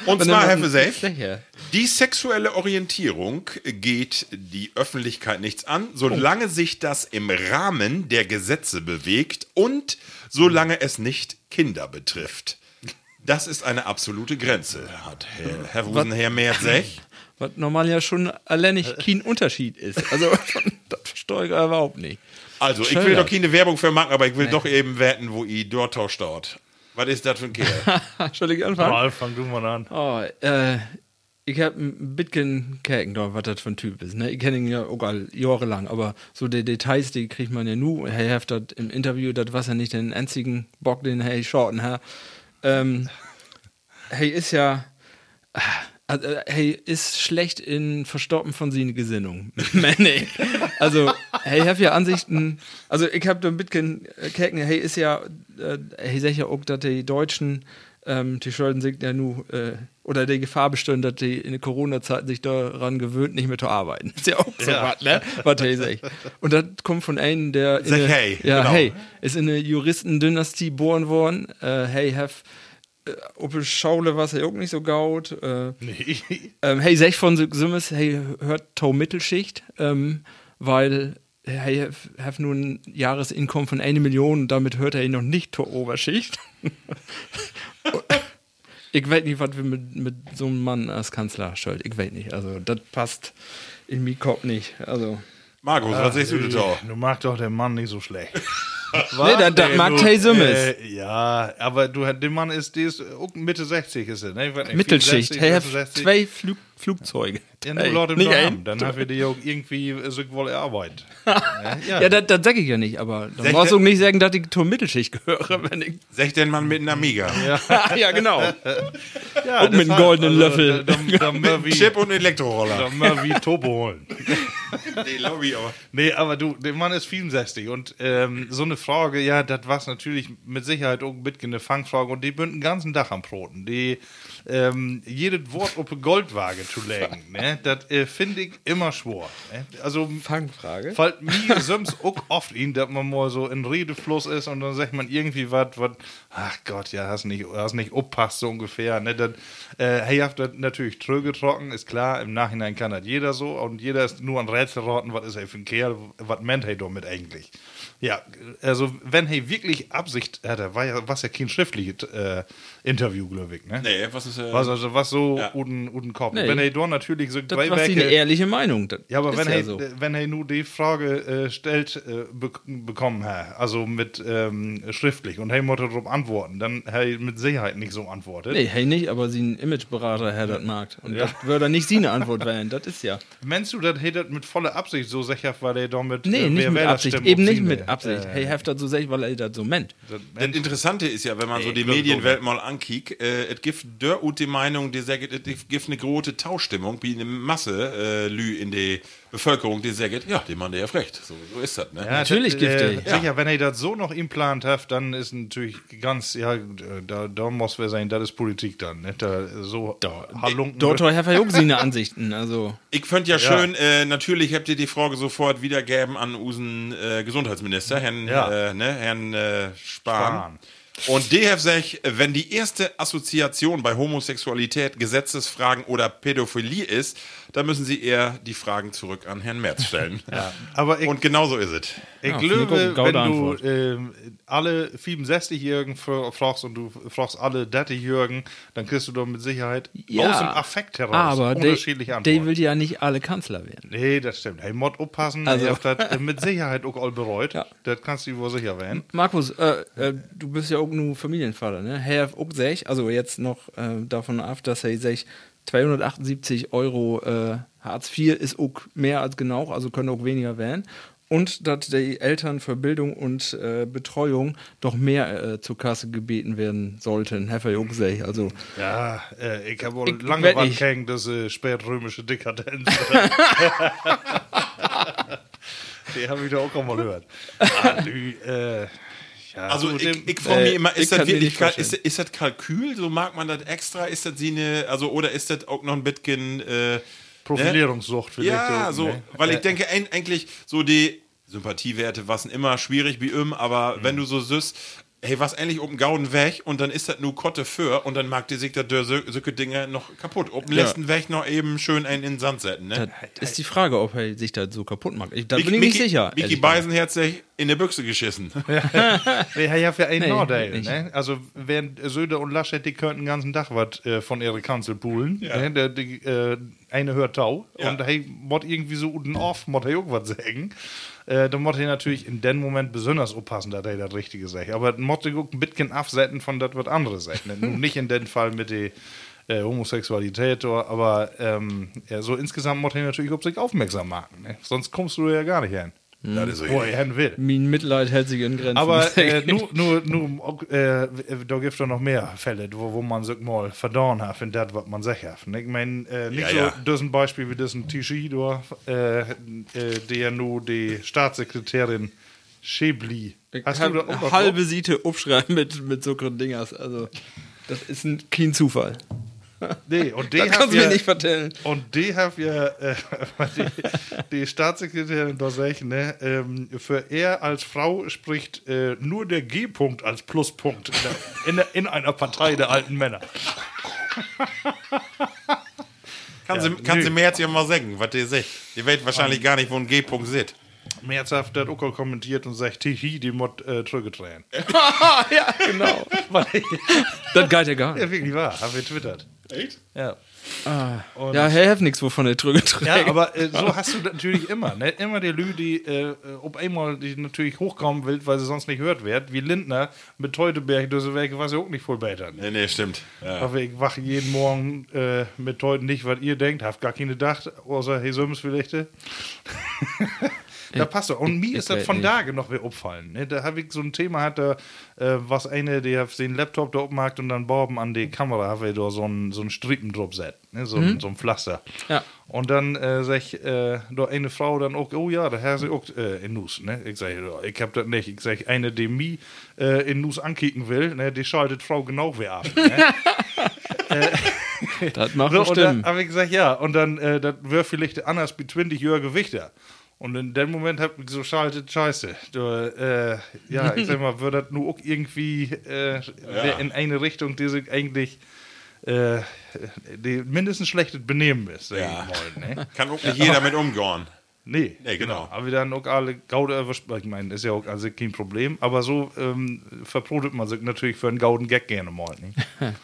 Und zwar, Herr
Sicher.
die sexuelle Orientierung geht die Öffentlichkeit nichts an, solange sich das im Rahmen der Gesetze bewegt und solange es nicht Kinder betrifft. Das ist eine absolute Grenze, hat Herr, Herr Rosenherr Merz sech. *laughs*
Was normal ja schon alleinig kein Unterschied ist. Also, das verstehe ich überhaupt nicht.
Also, ich will
ja.
doch keine Werbung für machen, aber ich will doch eben wetten, wo ihr dort tauscht dort. Was ist das für ein Kerl?
Soll ich anfangen?
Ralf, fang du mal an.
Oh, äh, ich hab ein bisschen Käken da, was das für ein Typ ist. Ne? Ich kenne ihn ja auch all jahrelang, aber so die Details, die kriegt man ja nu. Er hat das im Interview, das war ja nicht den einzigen Bock, den er shorten hat. Ähm, hey ist ja, also, hey ist schlecht in Verstoppen von seiner Gesinnung. *laughs* Männer. Also, hey, hab ja Ansichten, also ich hab da ein bisschen Käken, hey ist ja, äh, hey sag ja auch, dass die Deutschen, ähm, die Schulden sind ja nu, äh, oder die Gefahr bestehen, dass die in der Corona-Zeit sich daran gewöhnt, nicht mehr zu arbeiten. *laughs* Ist ja auch so
Ja.
was, ne? Was hey sagt. Und das kommt von einem, der
Sag
eine-
hey,
ja,
genau.
hey, ist in eine Juristendynastie geboren worden. Äh, hey, have äh, op de Schaule was er auch nicht so gaut. Äh,
Nee. *laughs*
ähm, hey, sech von so Summes, hey, hört Tau Mittelschicht, ähm, weil hey, have nur ein Jahresinkommen von eine Million und damit hört er ihn noch nicht zur Oberschicht. *laughs* ich weiß nicht, was wir mit, mit so einem Mann als Kanzler stellt. Ich weiß nicht. Also, das passt in mir Kopf nicht. Also.
Markus, was sagst du da?
Du magst doch den Mann nicht so schlecht. *laughs* *laughs*
Nee, das- das mag Tay Summes.
Äh, ja, aber du, der Mann ist, der ist auch Mitte 60 ist er, ne? Nicht,
Mittelschicht.
64,
Hey, have
66.
zwei Flug Flugzeuge.
Ja, nur im
nicht
Namen. Dann haben wir die auch irgendwie äh, wohl Arbeit. *laughs* ja,
Ja, das, das sag ich ja nicht, aber dann brauchst du nicht sagen, dass ich zur Mittelschicht gehöre, wenn ich.
Sech den Mann mit einem Amiga. *laughs*
ja, genau.
ja,
Und mit einem goldenen Löffel.
Da, da, da, wie,
Chip und Elektroroller.
da mal wie Turbo holen. *laughs*
Nee, Lobby, aber.
Nee, aber du, der Mann ist 64 und ähm, so eine Frage, ja, das war natürlich mit Sicherheit auch ein bisschen eine Fangfrage und die bünden den ganzen Tag am Broten. Die, ähm, jedes Wort auf eine Goldwaage zu legen, *laughs* ne, das äh, finde ich immer schwor. Ne? Also,
Fangfrage.
fällt mir *laughs* sonst auch oft ihn, dass man mal so in Redefluss ist und dann sagt man irgendwie was, was, ach Gott, ja, hast nicht, hast nicht uppasst, so ungefähr, ne, das, äh, hey, habt das natürlich tröge trocken, ist klar, im Nachhinein kann das jeder so und jeder ist nur an Rätsel raten, was ist er für ein Kerl, was meint er damit eigentlich? Ja, also, wenn er wirklich Absicht hatte, war ja, was ja kein schriftliches äh, Interview, glaube ich, ne?
Nee, was ist. Äh,
Was, also, was so
Ja.
uten, uten Kopf.
Nee.
Wenn er da natürlich so
Das
drei Werke-
eine ehrliche Meinung. Das
ja, aber
ist
wenn,
ja
er,
so.
wenn er nur die Frage äh, stellt, äh, be bekommen hat, also mit ähm, schriftlich und er muss darauf antworten, dann hat er mit Sicherheit nicht so antwortet.
Nee, hey nicht, aber sie ein Imageberater, Herr, das mag. Und das würde nicht sie eine Antwort wählen. Das ist ja.
Meinst du, dass er das mit voller Absicht so sicher, weil er damit
Nee,
äh,
nicht mit
Wähler
Absicht. Eben nicht mit? Absicht.
Äh,
Hey, heft das so sech, weil er das so meint.
das
Das Interessante ist ja, wenn man so die Medienwelt mal ankickt, äh, es gibt dör ut die Meinung, die sagt, es gibt eine große Tauschstimmung, wie eine Masse äh, Lü in der Bevölkerung, die sagt, ja, dem Mann, der hat recht. So, so ist das, ne?
Ja,
Natürlich
das, äh,
giftig.
Sicher, wenn er das so noch implant hat, dann ist natürlich ganz, ja, da, da muss wir sein, das ist Politik dann, ne? Da, so Halunken.
Dort hat er auch seine Ansichten. Also.
Ich fand ja, schön, äh, natürlich habt ihr die Frage sofort wiedergeben an unseren äh, Gesundheitsminister, Herrn,
Ja.
äh, ne, Herrn äh, Spahn.
Spahn.
Und der sagt, wenn die erste Assoziation bei Homosexualität, Gesetzesfragen oder Pädophilie ist, dann müssen sie eher die Fragen zurück an Herrn Merz stellen. *laughs*
aber ich,
Und genau so ist es.
Ich
Ja,
glaube, wenn du ähm, alle 65-Jährigen fra- fragst und du fragst alle 30-Jährigen, dann kriegst du doch mit Sicherheit aus dem Affekt heraus
aber der
unterschiedliche Antworten.
will ja nicht alle Kanzler werden.
nee, das stimmt. Hey, Mod aufpassen,
Also-
also. das äh, mit *laughs* Sicherheit auch all bereut.
Ja.
Das kannst du wohl sicher werden.
Markus, äh, äh, du bist ja auch nur Familienvater, ne? Herr auch sech, also jetzt noch äh, davon ab, dass er sech 278 Euro äh, Hartz IV ist auch mehr als genau, also können auch weniger werden. und dass die Eltern für Bildung und äh, Betreuung doch mehr äh, zur Kasse gebeten werden sollten. Herr Verjungsech, also
Ja, äh, ich habe wohl lange gegen diese spätrömische Dekadenz. *laughs* Die habe ich doch auch mal gehört. Ah, die, ja,
Also
so
ich, ich frage
äh,
mich immer,
ich
ist das wirklich, ist, ist das Kalkül? So mag man das extra? Ist das sie eine, also oder ist das auch noch ein bisschen äh,
Profilierungssucht vielleicht.
Ja, so,
ne?
weil ich
Äh,
denke eigentlich so die Sympathiewerte waren immer schwierig wie immer, aber
Mhm.
wenn du so süß, hey, was eigentlich um den Gauden weg und dann ist das nur Kotte für und dann mag die sich da solche Dinge noch kaputt. Ob den
Ja.
letzten Weg noch eben schön einen in den Sand setzen, ne?
das ist die Frage, ob er sich da so kaputt macht. Ich, da
Miki-
bin ich nicht
Miki-
sicher.
Miki
ehrlich gesagt.
Beisenherz sich in der Büchse geschissen. *laughs*
Haben ja für einen
Nee,
Nordel,
nicht.
ne? Also, während Söder und Laschet, die könnten den ganzen Tag was äh, von ihrer Kanzel poolen. Ne? Der, die, äh, eine hört Tau.
Ja.
Und hey, mod irgendwie so unten auf, mod er irgendwas sagen. Äh, dann mod er natürlich in dem Moment besonders aufpassen, dass er das Richtige sagt. Aber mod er auch ein bisschen absetzen von das, was anderes sagt. Ne? Nun *laughs* nicht in dem Fall mit der äh, Homosexualität, oder- aber ähm, ja, so insgesamt mod er natürlich auf sich aufmerksam machen. Ne? Sonst kommst du ja gar nicht hin.
Das ist so.
Wo er hin will.
Mein Mitleid hält sich in Grenzen.
Aber *laughs* äh, nur, nur, nur äh, da gibt es doch noch mehr Fälle, wo, wo man sich mal verdorben hat in das, was man sagt. hat. Ich meine, äh, nicht
Ja,
so
ja.
das ein Beispiel wie das ein Tichy, da, äh, äh, der nur die Staatssekretärin Schäbli. Hast
hab
du da auch
halbe Seite aufschreiben mit, mit so Dingers. Also, das ist ein, kein Zufall.
Nee, und die
Das kannst du
ja,
mir nicht vertellen.
Und die hat ja, äh, *laughs* die, die Staatssekretärin da sagt, ne, ähm, für er als Frau spricht äh, nur der G-Punkt als Pluspunkt in, der, in, der, in einer Partei der alten Männer.
Kann, sie, kann sie mir jetzt ja mal sagen, was die sagt. Die weiß wahrscheinlich gar nicht, wo ein G-Punkt sitzt.
Mehrzaft hat auch kommentiert und sagt, Tihi, die Mod äh, zurückgetreten. *laughs* *laughs*
ja, genau. das geht ja gar nicht.
Ja, wirklich wahr, haben wir twittert.
Echt?
Ja.
Ja, Herr hat nichts, wovon er drüber
Ja, aber äh, so hast du das natürlich immer. Ne? Immer die Lü, die äh, ob einmal die natürlich hochkommen will, weil sie sonst nicht hört wird, wie Lindner mit Teuteberg, Werke, was ja auch nicht voll besser. Ne?
Nee, nee, stimmt. Ja.
Aber ich wache jeden Morgen äh, mit Teuten nicht, was ihr denkt, habt gar keine Dacht, außer hey Söms vielleicht. *laughs* Da passt doch. Und mir ist das von
nicht.
da noch wieder auffallen. Ne? Da habe ich so ein Thema hatte, äh, was eine, der den Laptop da aufmacht und dann Borben an die Kamera habe ich da so ein, so ein Strippen drauf set, ne? so, ein, so ein Pflaster.
Ja.
Und dann äh, sag ich, äh, da eine Frau dann auch, oh ja, da hat sie auch äh, in Nuss. Ne? Ich sage, ja, ich hab das nicht. Ich sage, eine, die mich äh, in Nuss ankicken will, ne, die schaltet Frau genau wie ab. Ne? *laughs*
Das macht
So, und
bestimmt.
dann habe ich gesagt, ja, und dann, äh, das wäre vielleicht anders wie 20 Jahre Gewichter. Und in dem Moment hab ich so schaltet, scheiße. Du, äh, ja, ich sag mal, würde das nur auch irgendwie äh, wär in eine Richtung, die sich eigentlich äh, die mindestens schlechtes Benehmen ist,
Ja.
mal. Ne?
Kann auch nicht jeder mit umgehen.
Nee,
Nee, genau.
Aber wir dann auch alle Gaude erwischt. Ich meine, ist ja auch also kein Problem. Aber so ähm, verprotet man sich natürlich für einen Gauden Gag gerne mal. Ne? *laughs*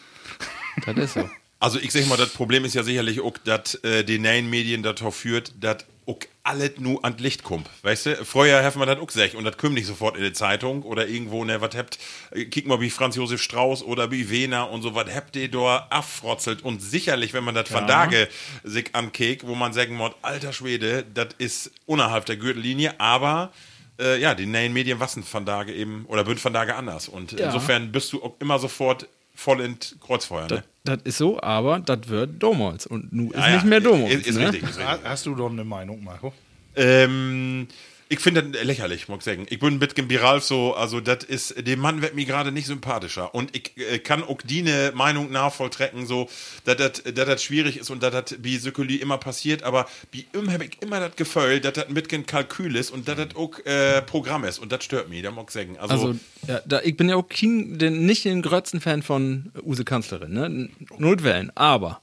Das ist so.
Also ich sag mal, das Problem ist ja sicherlich auch, dass äh, die neuen Medien dazu führt, dass auch alles nur an Licht kommt. Weißt du, vorher haben wir das auch gesagt und das kommt nicht sofort in die Zeitung oder irgendwo, ne, was habt, äh, kick mal wie Franz Josef Strauß oder wie Wehner und so, was habt ihr da affrotzelt und sicherlich, wenn man das von Tage sich ankickt, wo man sagen muss, alter Schwede, das ist unterhalb der Gürtellinie, aber äh, ja, die neuen Medien wassen von Tage eben, oder bünd von Tage anders und
Ja.
insofern bist du auch immer sofort voll in Kreuzfeuer, ne?
Das ist so, aber das wird Domholz. Und nu ist
Ja,
nicht mehr Domholz.
Ist, ist
ne?
richtig, ist richtig.
Ha- Hast du doch eine Meinung, Marco?
Ähm, ich finde das lächerlich, muss ich sagen. Ich bin mit dem Biralf so, also das ist, dem Mann wird mir gerade nicht sympathischer. Und ich äh, kann auch die Meinung nachvolltrecken, so, dass das schwierig ist und dass das wie Sykuli immer passiert, aber wie immer habe ich immer das Gefühl, dass das ein bisschen Kalkül ist und dass das auch äh, Programm ist und das stört mich, da muss ich sagen. Also,
Also, ja, da, ich bin ja auch kein, den, nicht den größten Fan von Use Kanzlerin, ne? Notwellen, aber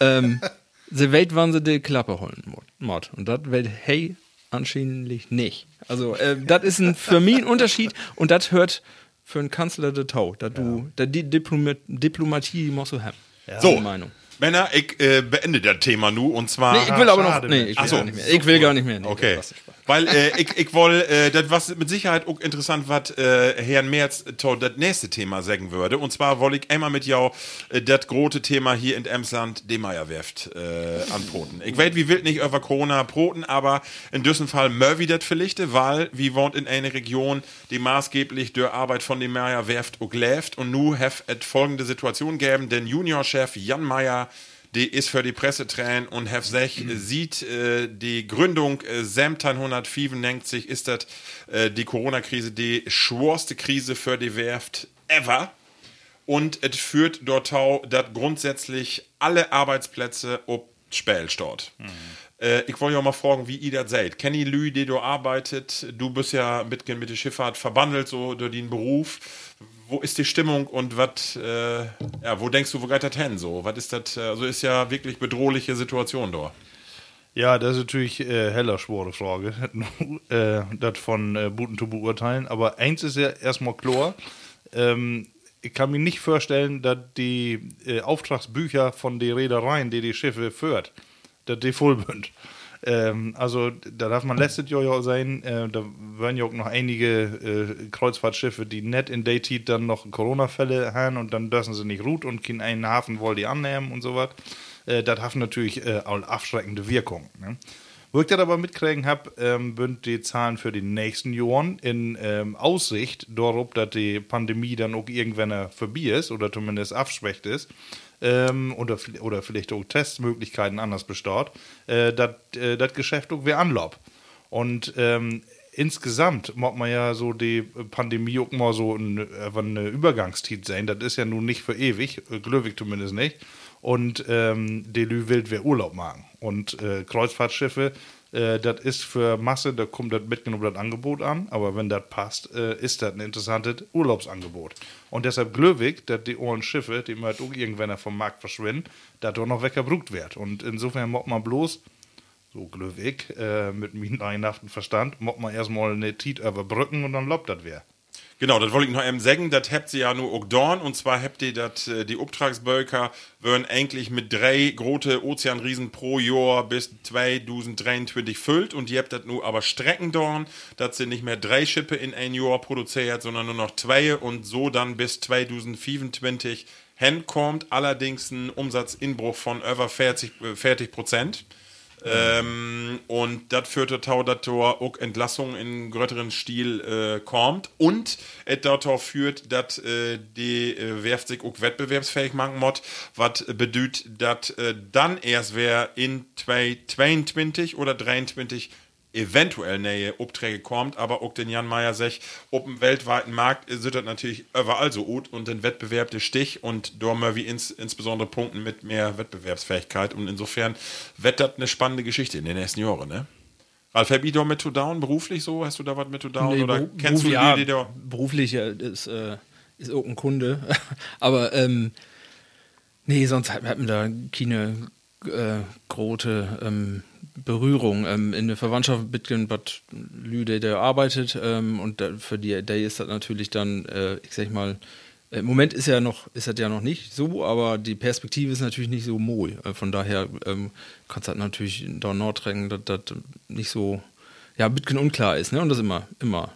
ähm, *laughs* sie weit wann sie die Klappe holen mod. Und das wird hey anscheinend nicht. Also, äh, das ist ein, für mich ein Unterschied und das hört für einen Kanzler der Tau. Da du, da die Diplomat, Diplomatie musst du haben.
so,
Meine Meinung.
Männer, ich äh, beende das Thema nu und zwar.
Nee, ich will aber noch. Nee, ich will
so,
gar nicht mehr. Ich will gar nicht mehr. Nee,
Okay. Weil äh, ich, ich woll, äh, das was mit Sicherheit auch interessant, was äh, Herrn Merz das nächste Thema sagen würde. Und zwar woll ich einmal mit jou äh, das große Thema hier in Emsland, die Meierwerft, äh, anpoten. Ich weiß, wie wild nicht über Corona proten, aber in diesem Fall Murphy das verlichte, weil wie wohnt in einer Region, die maßgeblich durch Arbeit von dem Meierwerft auch läuft. Und nu have et folgende Situation geben, denn Juniorchef Jan Meier die ist für die Presse tränen und have sech sieht äh, die Gründung äh, Semtan 195 ist das äh, die Corona-Krise die schworste Krise für die Werft ever und es führt dort auch, dass grundsätzlich alle Arbeitsplätze ob Späl dort. Äh, ich wollte ja mal fragen, wie ihr das seht. Kenny Lü, die du arbeitet, du bist ja mit, mit der Schifffahrt verbandelt, so durch den Beruf. Wo ist die Stimmung und was, äh, ja, wo denkst du, wo geht das hin? So, was ist das, also ist ja wirklich bedrohliche Situation da.
Ja, das ist natürlich äh, heller schwere Frage, *laughs* äh, das von äh, Buten zu beurteilen. Aber eins ist ja erstmal klar, ähm, ich kann mir nicht vorstellen, dass die äh, Auftragsbücher von den Reedereien, die die Schiffe führt, dass die voll sind. Ähm, also da darf man Jahr ja sein, äh, da werden ja auch noch einige äh, Kreuzfahrtschiffe, die nicht in Daytit dann noch Corona-Fälle haben und dann dürfen sie nicht ruht und keinen einen Hafen wollen die annehmen und so was. Äh, das hat natürlich äh, auch abschreckende Wirkung. Ne? Wo ich das aber mitkriegen habe, ähm, sind die Zahlen für die nächsten Jahren in ähm, Aussicht darauf, dass die Pandemie dann auch irgendwann vorbei ist oder zumindest abschwächt ist ähm, oder, oder vielleicht auch Testmöglichkeiten anders bestaut, äh, dass äh, das Geschäft auch wieder anlob. Und ähm, insgesamt muss man ja so die Pandemie auch mal so ein, eine Übergangszeit sein. Das ist ja nun nicht für ewig, äh, glücklich zumindest nicht. Und ähm, die Lü will wer Urlaub machen. Und äh, Kreuzfahrtschiffe, äh, das ist für Masse, da kommt das mitgenommen das Angebot an. Aber wenn das passt, äh, ist das ein interessantes Urlaubsangebot. Und deshalb glücklich, dass die Ohren Schiffe, die halt irgendwann vom Markt verschwinden, da doch noch weggebrückt wird. Und insofern muss man bloß so glücklich, äh, mit meinem Verstand, muss man erstmal eine Tiet überbrücken und dann lobt das wer.
Genau, das wollte ich noch eben sagen, das habt ihr ja nur auch dorn, und zwar habt ihr das, äh, die Auftragsbölker würden eigentlich mit drei große Ozeanriesen pro Jahr bis 2023 füllt und ihr habt das nur aber Strecken dorn, dass sie nicht mehr drei Schippe in ein Jahr produziert, sondern nur noch zwei und so dann bis 2025 hinkommt, allerdings ein Umsatzinbruch von über 40, äh, 40 Prozent. Ähm, und das führt dazu, dass da auch Entlassungen in größeren Stil äh, kommt. Und es dazu führt, dass äh, die äh, Werft sich auch wettbewerbsfähig machen muss, was bedeutet, dass äh, dann erst wer in 2022 oder 2023 eventuell neue Aufträge kommt, aber auch den Jan Meyer sagt, auf dem weltweiten Markt sind das natürlich überall so gut und den Wettbewerb der Stich und da wir wie ins, insbesondere Punkten mit mehr Wettbewerbsfähigkeit und insofern wird das eine spannende Geschichte in den nächsten Jahren, ne? Ralf, hab ich da mit to down beruflich so? Hast du da was mit to down
Nee,
oder kennst du die, die da?
Beruflich ja, ist, äh, ist auch ein Kunde. *laughs* Aber ähm, nee, sonst hat, hat man da keine äh, große ähm, Berührung. Ähm, in der Verwandtschaft mit Bad Lüde, der arbeitet ähm, und da, für die der ist das natürlich dann, äh, ich sag mal, im Moment ist ja noch, ist das ja noch nicht so, aber die Perspektive ist natürlich nicht so mooi. Äh, Von daher ähm, kannst du halt natürlich da Nordrängen, dass das nicht so, ja, bisschen unklar ist, ne? Und das immer, immer.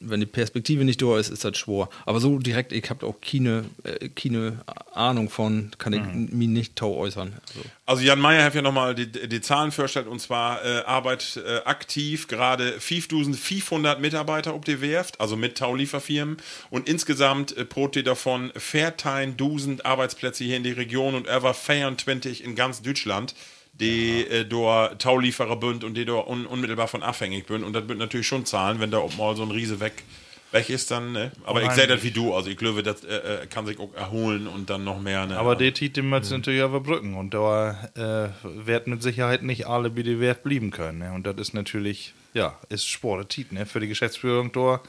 Wenn die Perspektive nicht da ist, ist das schwer. Aber so direkt, ich habe auch keine, äh, keine Ahnung von, kann ich mich nicht tau äußern. Also.
Also Jan Meyer hat ja nochmal die, die Zahlen vorgestellt und zwar äh, Arbeit äh, aktiv gerade 5500 Mitarbeiter ob die Werft, also mit Taulieferfirmen und insgesamt äh, pro die davon 14.000 Arbeitsplätze hier in die Region und über 24 in ganz Deutschland die äh, dort Taulieferer und die dort un unmittelbar von abhängig bünd und das wird natürlich schon zahlen, wenn da auch mal so ein Riese weg weg ist dann, ne? Aber ich sehe das wie du, also ich glaube, das äh, äh, kann sich auch erholen und dann noch mehr, ne?
Aber die Tiet, die müssen natürlich überbrücken und da äh, wird mit Sicherheit nicht alle wie die Wert blieben können. Ne? Und das ist natürlich, ja, ist Sport, Tiet, ne? Für die Geschäftsführung da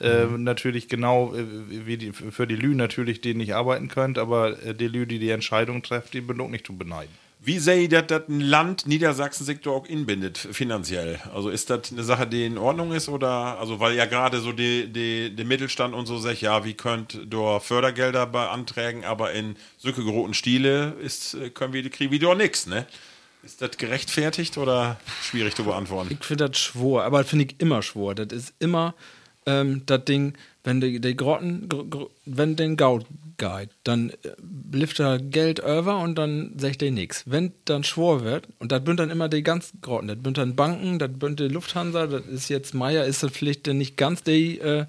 äh, natürlich genau äh, wie die, für die Lü natürlich, die nicht arbeiten könnt, aber äh, die Lü, die die Entscheidung trifft, die bin auch nicht zu beneiden.
Wie sehe ich, dass das ein Land Niedersachsen sich da auch inbindet, finanziell? Also ist das eine Sache, die in Ordnung ist oder, also weil ja gerade so die, die, der Mittelstand und so sagt, ja, wie könnt da Fördergelder beantragen, aber in Sücke großen Stile ist, äh, können wir, kriegen wir doch nichts, ne? Ist das gerechtfertigt oder schwierig zu beantworten?
Ich finde das schwor, aber finde ich immer schwor. Das ist immer ähm, das Ding, wenn die, die Grotten, gr gr wenn den Gaut geht, dann äh, lift er Geld over und dann sagt er nichts. Wenn dann schwor wird, und das bünd dann immer die ganz Grotten, das bünd dann Banken, das bünd die Lufthansa, das ist jetzt Meier, ist das vielleicht nicht ganz die, äh,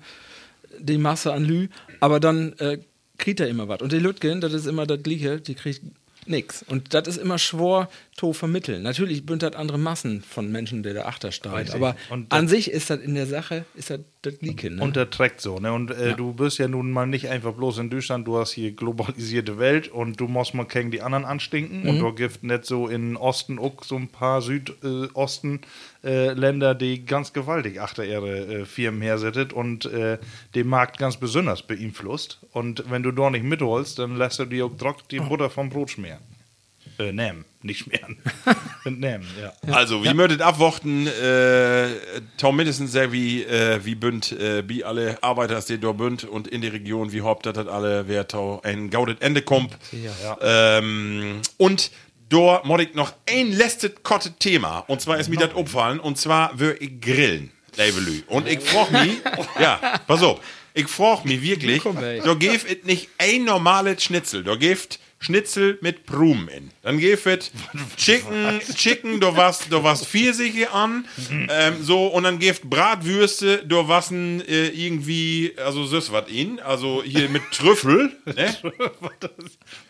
die Masse an Lü, aber dann äh, kriegt er immer was. Und die Lütgen, das ist immer das Gleiche, die kriegt nix. Und das ist immer schwor to vermitteln. Natürlich bünd das andere Massen von Menschen, die da achter steigt. Aber an sich ist das in der Sache, ist das das Gleiche. Ne?
Und der trägt so, ne? Und äh, du bist ja nun mal nicht einfach bloß in Deutschland, du hast hier globalisierte Welt und du musst mal gegen die anderen anstinken. Und du gibt nicht so in Osten auch so ein paar Südosten äh, Länder, die ganz gewaltig achter ihre äh, Firmen hersettet und äh, den Markt ganz besonders beeinflusst. Und wenn du da nicht mitholst, dann lässt du dir auch trock die Butter vom Brot schmieren. Äh, nehmen, nicht schmieren. *laughs* nehmen, ja.
Also, wie möchtet abwarten, äh, Tom mindestens sehr wie, äh, wie bünd, äh, wie alle Arbeiter, die dort bünd und in die Region, wie haupt, das alle, wer tau ein gaudet Ende kommt. Ähm, und da muss ich noch ein letztes kotte Thema. Und zwar ist mir das aufgefallen. Und zwar würde ich grillen, Leibelü. Und ich frage mich, *laughs* ja, pass auf, ich frage mich wirklich, da gibt es nicht ein normales Schnitzel. Da gibt Schnitzel mit Blumen in. Dann es Chicken, *laughs* Chicken, da was, da was Pfirsiche an, ähm, so, und dann gibt Bratwürste, da wassen äh, irgendwie, also süß was in, also hier mit Trüffel, *laughs* ne?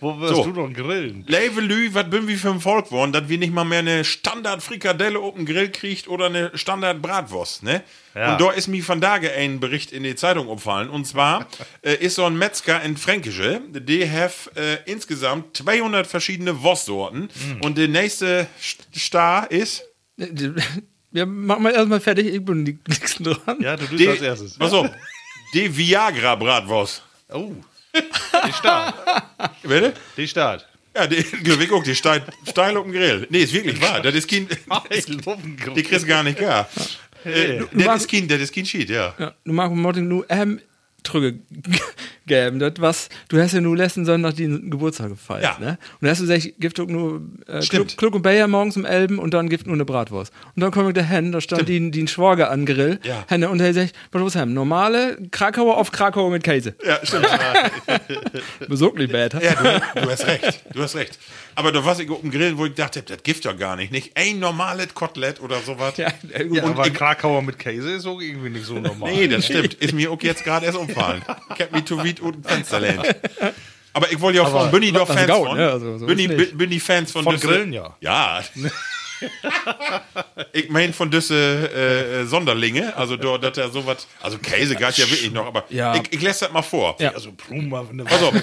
Wo wirst
So.
du doch grillen?
Levelü, was bin wir für ein Volk geworden, dass wir nicht mal mehr eine Standard-Frikadelle auf dem Grill kriegt oder eine Standard-Bratwurst, ne?
Ja.
Und da ist mir von Tage ein Bericht in die Zeitung umfallen. Und zwar *laughs* äh, ist so ein Metzger in Fränkische, die have äh, insgesamt 200 verschiedene Wurstsorten. Und der nächste St- Star ist *laughs*
Ja, mach mal erstmal fertig, ich bin die *laughs* nächsten dran.
Ja, du tust als erstes.
auf, die Viagra-Bratwurst.
Oh. Die Start.
Bitte?
Die Start.
Ja, die, ich guck, die steil, steil auf dem Grill. Nee, ist wirklich wahr. Das ist kein, die kriegst gar nicht gar. Das
machst-
ist kein, das ist kein Cheat, ja.
Ja, du magst Martin nur ähm, Trüge *laughs* geben. Das was, du hast ja nur letzten Sonntag den Geburtstag gefeiert,
Ja.
ne? Und da hast du gesagt, gibt doch nur äh,
Stimmt.
Kluck und Bayer morgens um Elben und dann gibt nur eine Bratwurst. Und dann komme ich da hin, da stand die, die Schwager an Grill.
Ja.
Henne, und er sagt, was muss haben? Normale Krakauer auf Krakauer mit Käse.
Ja, stimmt. *laughs*
Besorglich bad.
Ja, du, du hast recht. Du hast recht. Aber da war ich auf dem Grill, wo ich dachte, das gibt ja gar nicht. Nicht ein normales Kotelett oder sowas.
Ja.
Ja,
Und
aber
ich-
Krakauer mit Käse ist auch irgendwie nicht so normal.
Nee, das stimmt. Ist mir auch jetzt gerade erst umfallen. Ich hab mich zu weit unten Fenster lehnt. Aber ich wollte ja auch bin ich doch Fans von?
ne? Also, so
bin ich Fans von,
Von
düsse-
Grillen, ja.
Ja. *laughs* ich mein von diese äh, äh, Sonderlinge, also dort, dass er sowas, also Käse geht ja wirklich noch, aber
Ja.
ich, ich lasse das mal vor.
Ja.
Also Pluma,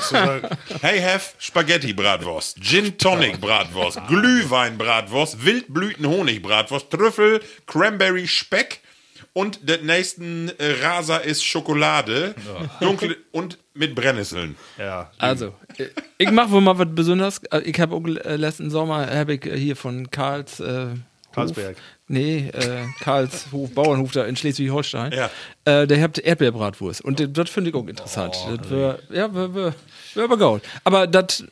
sagen. *laughs*
Hey, have Spaghetti Bratwurst, Gin Tonic Bratwurst, Glühwein Bratwurst, Wildblüten Honig Bratwurst, Trüffel, Cranberry Speck und der nächsten äh, Rasa ist Schokolade, dunkel und mit Brennnesseln.
Ja.
Also, ich mach wohl mal was Besonderes. Äh, Ich habe äh, letzten Sommer hab ich äh, hier von Karls äh,
Karlsberg.
Hof, nee, äh, Karlshof, Bauernhof da in Schleswig-Holstein.
Ja.
Äh, der habt Erdbeerbratwurst. Und das- das finde ich auch interessant. das wär, ja, wär, wär, wär aber gaut. Aber das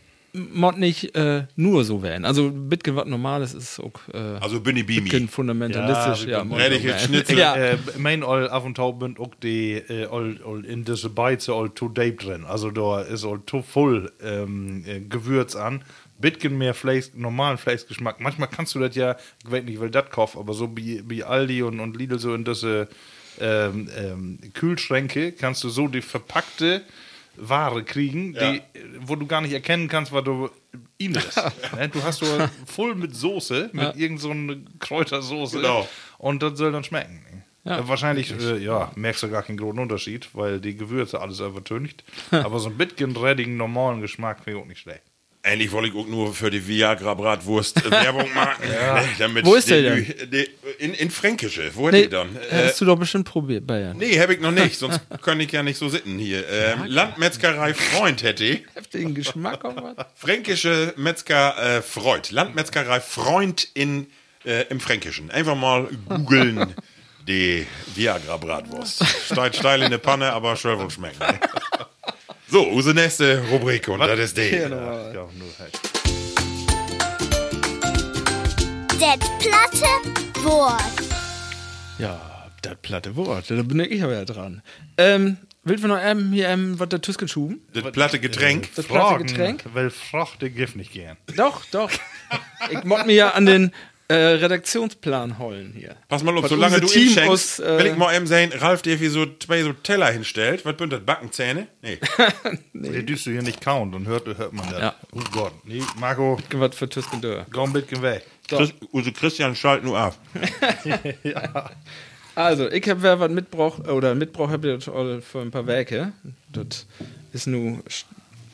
mod nicht äh, nur so werden. Also, Bitcoin was Normales ist auch äh,
Also bin ich.
Bitcoin fundamentalistisch.
Ja,
Ja,
Bitcoin-
werden.
Schnitzel.
Ja.
Äh, mein all auf und tau bünd auch die äh, all, all in diese Beize all to deep drin. Also da ist all to voll ähm, äh, Gewürz an. Bitgen mehr Fleisch, normalen Fleischgeschmack. Manchmal kannst du das ja, ich weiß nicht, weil das kauf, aber so wie, wie Aldi und, und Lidl so in diese ähm, ähm, Kühlschränke kannst du so die verpackte Ware kriegen, die, wo du gar nicht erkennen kannst, was du ihm ist. ne? Du hast so voll mit Soße, mit irgend so einer Kräutersoße.
Genau.
Und das soll dann schmecken.
Ja.
Ja, wahrscheinlich, äh, ja, merkst du gar keinen großen Unterschied, weil die Gewürze alles übertüncht. *laughs* Aber so ein bisschen reddigen, normalen Geschmack finde ich auch nicht schlecht.
Eigentlich wollte ich auch nur für die Viagra Bratwurst äh, Werbung machen. *laughs* Ne, damit
Wo ist der
die- In, in Fränkische. Wo
Nee,
hätte die dann? Äh,
hast du doch bestimmt probiert, Bayern.
nee, habe ich noch nicht, *laughs* sonst könnte ich ja nicht so sitzen hier. Ähm, Landmetzgerei Freund hätte ich. *laughs*
Heftigen Geschmack auch was?
Fränkische Metzger äh, Freud. Landmetzgerei Freund in, äh, im Fränkischen. Einfach mal googeln die Viagra-Bratwurst. Steigt steil in die Panne, aber schön wohl schmecken. Ne? So, unsere nächste Rubrik und das ist die.
Ja, nur halt.
Det platte Wort.
Ja, das platte Wort. Da bin ich aber ja dran. Ähm, willst du noch ähm, hier ähm, was der Tüsken schuben?
Das platte Getränk.
Das platte Getränk?
Weil Frachte Gift nicht gern.
Doch, doch. ich mod mir ja an den äh, Redaktionsplan holen hier.
Pass mal auf,
Was
solange du
Team
inschenkst,
aus, äh,
will ich mal eben sehen, Ralf dir wie so zwei so Teller hinstellt. Was bünd das? Backenzähne? Nee. *laughs*
Der dürst du hier nicht kauen, dann hört, hört man das.
Ja.
Oh Gott. Nee, Marco,
Was für Tüsken Dörr.
komm ein bisschen weg.
Chris, also Christian, schalt nur ab. *laughs* *laughs*
Also, ich habe wer was mitgebracht, oder ich das all für ein paar Werke. Das ist nur